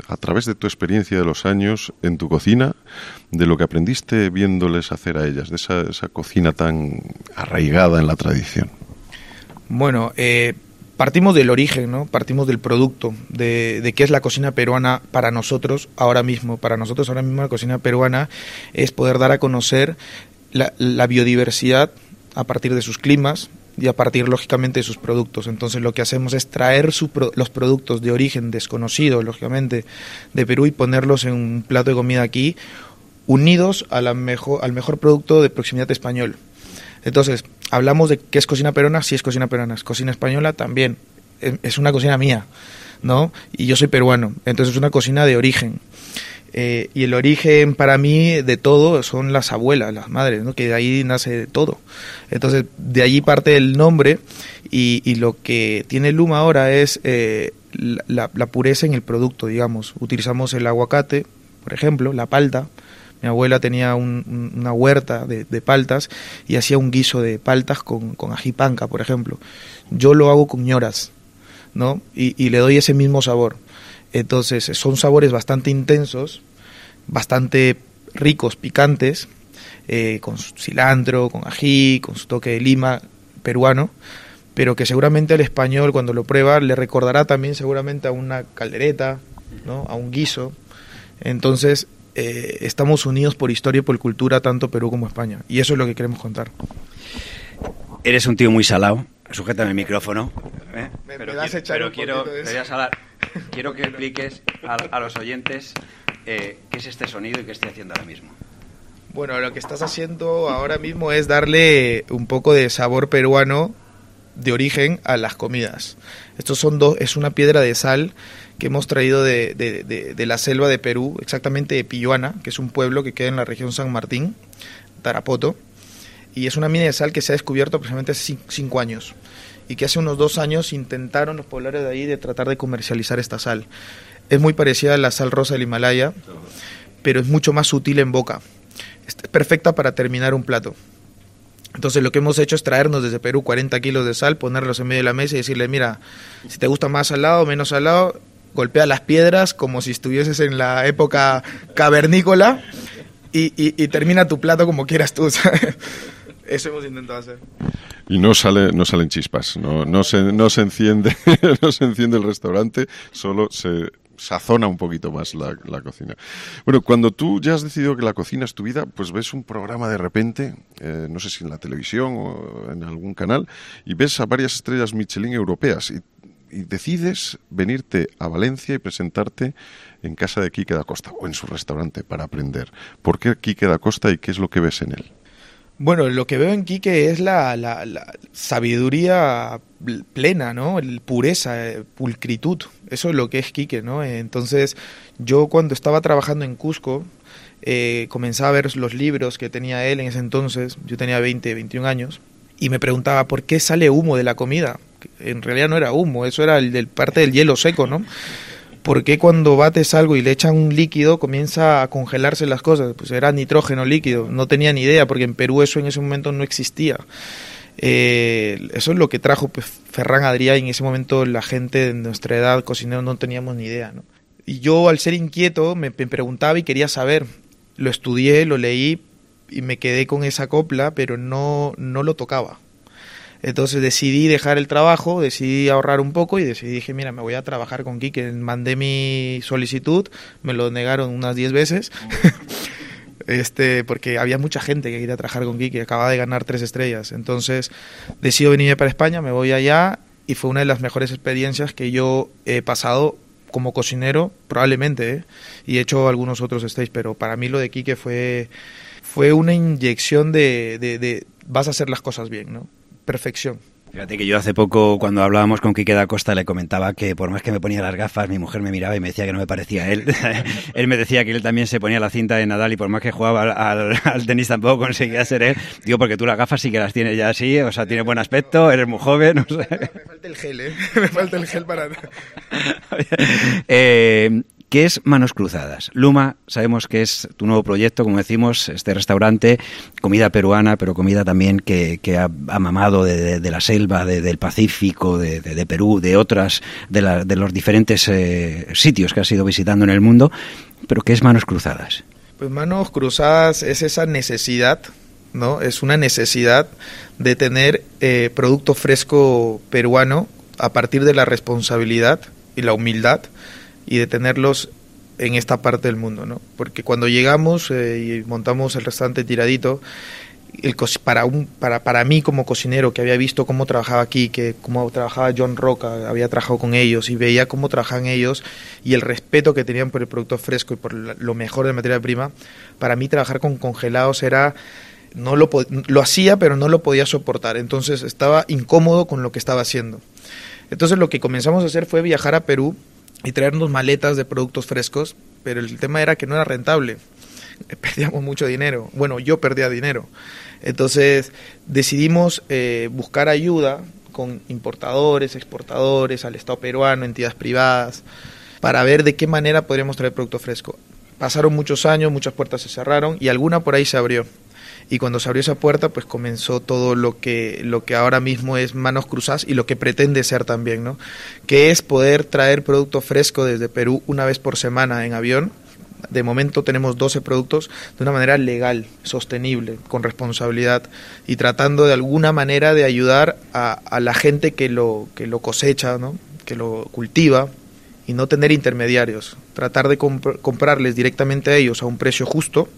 a través de tu experiencia de los años en tu cocina, de lo que aprendiste viéndoles hacer a ellas, de esa, esa cocina tan arraigada en la tradición? Bueno, eh, partimos del origen, ¿no? Partimos del producto, de, de, qué es la cocina peruana para nosotros ahora mismo. Para nosotros ahora mismo la cocina peruana es poder dar a conocer la, la biodiversidad a partir de sus climas y a partir lógicamente de sus productos. Entonces lo que hacemos es traer los productos de origen desconocido, lógicamente, de Perú y ponerlos en un plato de comida aquí, unidos al mejor producto de proximidad español. Entonces, hablamos de qué es cocina peruana, sí es cocina peruana, es cocina española también, es una cocina mía, ¿no? Y yo soy peruano, entonces es una cocina de origen. Eh, y el origen para mí de todo son las abuelas, las madres, ¿no? que de ahí nace todo. Entonces, de allí parte el nombre y, lo que tiene Luma ahora es eh, la, pureza en el producto, digamos. Utilizamos el aguacate, por ejemplo, la palta. Mi abuela tenía un, una huerta de, paltas y hacía un guiso de paltas con, con ají panca, por ejemplo. Yo lo hago con ñoras, ¿no? Y le doy ese mismo sabor. Entonces son sabores bastante intensos, bastante ricos, picantes, eh, con cilantro, con ají, con su toque de lima peruano, pero que seguramente el español cuando lo prueba le recordará también seguramente a una caldereta, ¿no? a un guiso. Entonces eh, estamos unidos por historia y por cultura tanto Perú como España y eso es lo que queremos contar. Eres un tío muy salado, sujétame el micrófono. ¿eh? Me, pero, me das quiero, echar pero un quiero, te voy a salar. Quiero que expliques a, los oyentes eh, qué es este sonido y qué estoy haciendo ahora mismo. Bueno, lo que estás haciendo ahora mismo es darle un poco de sabor peruano de origen a las comidas. Estos son dos, es una piedra de sal que hemos traído de, la selva de Perú, exactamente de Pilluana, que es un pueblo que queda en la región San Martín, Tarapoto, y es una mina de sal que se ha descubierto aproximadamente hace cin- cinco años y que hace unos dos años intentaron los pobladores de ahí de tratar de comercializar esta sal. Es muy parecida a la sal rosa del Himalaya, pero es mucho más sutil en boca. Es perfecta para terminar un plato. Entonces lo que hemos hecho es traernos desde Perú 40 kilos de sal, ponerlos en medio de la mesa y decirle, mira, si te gusta más salado o menos salado, golpea las piedras como si estuvieses en la época cavernícola y, termina tu plato como quieras tú. Eso hemos intentado hacer. Y no sale, no salen chispas, no, no se, no se enciende, no se enciende el restaurante, solo se sazona un poquito más la, la cocina. Bueno, cuando tú ya has decidido que la cocina es tu vida, pues ves un programa de repente, eh, no sé si en la televisión o en algún canal, y ves a varias estrellas Michelin europeas y, y decides venirte a Valencia y presentarte en casa de Quique da Costa o en su restaurante para aprender. ¿Por qué Quique da Costa y qué es lo que ves en él? Bueno, lo que veo en Quique es la, la- la sabiduría pl- plena, ¿no? El pureza, eh, pulcritud. Eso es lo que es Quique, ¿no? Entonces, yo cuando estaba trabajando en Cusco, eh, comenzaba a ver los libros que tenía él en ese entonces. Yo tenía 20, 21 años. Y me preguntaba, ¿por qué sale humo de la comida? En realidad no era humo, eso era el parte del hielo seco, ¿no? ¿Por qué cuando bates algo y le echan un líquido comienza a congelarse las cosas? Pues era nitrógeno líquido, no tenía ni idea porque en Perú eso en ese momento no existía. Eh, eso es lo que trajo pues, Ferran Adrià y en ese momento la gente de nuestra edad, cocinero, no teníamos ni idea. ¿no? Y yo al ser inquieto me, me preguntaba y quería saber. Lo estudié, lo leí y me quedé con esa copla, pero no, no lo tocaba. Entonces decidí dejar el trabajo, decidí ahorrar un poco y decidí, dije, mira, me voy a trabajar con Quique. Mandé mi solicitud, me lo negaron unas 10 veces, este, porque había mucha gente que quería trabajar con Quique, acababa de ganar tres estrellas. Entonces decido venirme para España, me voy allá y fue una de las mejores experiencias que yo he pasado como cocinero, probablemente, ¿eh? y he hecho algunos otros stages, pero para mí lo de Quique fue, fue una inyección de, de, de vas a hacer las cosas bien, ¿no? Perfección. Fíjate que yo hace poco, cuando hablábamos con Quique da Costa, le comentaba que por más que me ponía las gafas, mi mujer me miraba y me decía que no me parecía a él. él me decía que él también se ponía la cinta de Nadal y por más que jugaba al, al, al, tenis tampoco conseguía ser él. Digo, porque tú las gafas sí que las tienes ya así, o sea, tienes buen aspecto, eres muy joven, no sé. Me falta el gel, ¿eh? Me falta el gel para... eh, ¿Qué es Manos Cruzadas? Luma, sabemos que es tu nuevo proyecto, como decimos, este restaurante, comida peruana, pero comida también que, que ha, mamado de, de, la selva, de, del Pacífico, de, Perú, de otras, de, la, los diferentes eh, sitios que has ido visitando en el mundo. Pero ¿qué es Manos Cruzadas? Pues Manos Cruzadas es esa necesidad, ¿no? Es una necesidad de tener eh, producto fresco peruano a partir de la responsabilidad y la humildad y de tenerlos en esta parte del mundo, ¿no? Porque cuando llegamos eh, y montamos el restaurante tiradito, el para, un, para, para mí como cocinero que había visto cómo trabajaba aquí, que cómo trabajaba John Roca, había trabajado con ellos y veía cómo trabajaban ellos y el respeto que tenían por el producto fresco y por lo mejor de materia prima, para mí trabajar con congelados era no lo lo hacía pero no lo podía soportar, entonces estaba incómodo con lo que estaba haciendo. Entonces lo que comenzamos a hacer fue viajar a Perú y traernos maletas de productos frescos, pero el tema era que no era rentable. Perdíamos mucho dinero. Bueno, yo perdía dinero. Entonces decidimos eh, buscar ayuda con importadores, exportadores, al Estado peruano, entidades privadas, para ver de qué manera podríamos traer producto fresco. Pasaron muchos años, muchas puertas se cerraron y alguna por ahí se abrió. Y cuando se abrió esa puerta, pues comenzó todo lo que, lo que ahora mismo es manos cruzadas y lo que pretende ser también, ¿no? Que es poder traer producto fresco desde Perú una vez por semana en avión. De momento tenemos 12 productos de una manera legal, sostenible, con responsabilidad y tratando de alguna manera de ayudar a, la gente que lo, que lo cosecha, ¿no? que lo cultiva y no tener intermediarios. Tratar de comp comprarles directamente a ellos a un precio justo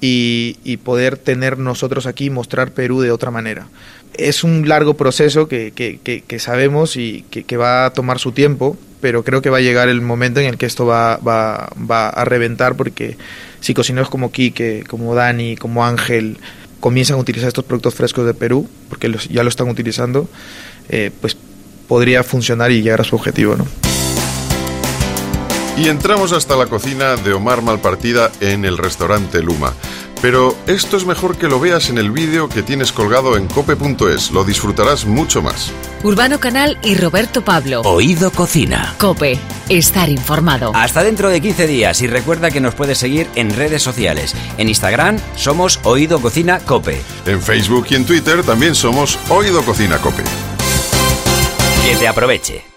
y, poder tener nosotros aquí mostrar Perú de otra manera. Es un largo proceso que, que, que, que sabemos y que, va a tomar su tiempo, pero creo que va a llegar el momento en el que esto va, va, va a reventar porque si cocineros como Quique, como Dani, como Ángel comienzan a utilizar estos productos frescos de Perú, porque los, ya lo están utilizando, eh, pues podría funcionar y llegar a su objetivo, ¿no? Y entramos hasta la cocina de Omar Malpartida en el restaurante Luma. Pero esto es mejor que lo veas en el vídeo que tienes colgado en cope.es, lo disfrutarás mucho más. Urbano Canal y Roberto Pablo. Oído Cocina. Cope, estar informado. Hasta dentro de 15 días y recuerda que nos puedes seguir en redes sociales. En Instagram somos Oído Cocina Cope. En Facebook y en Twitter también somos Oído Cocina Cope. Que te aproveche.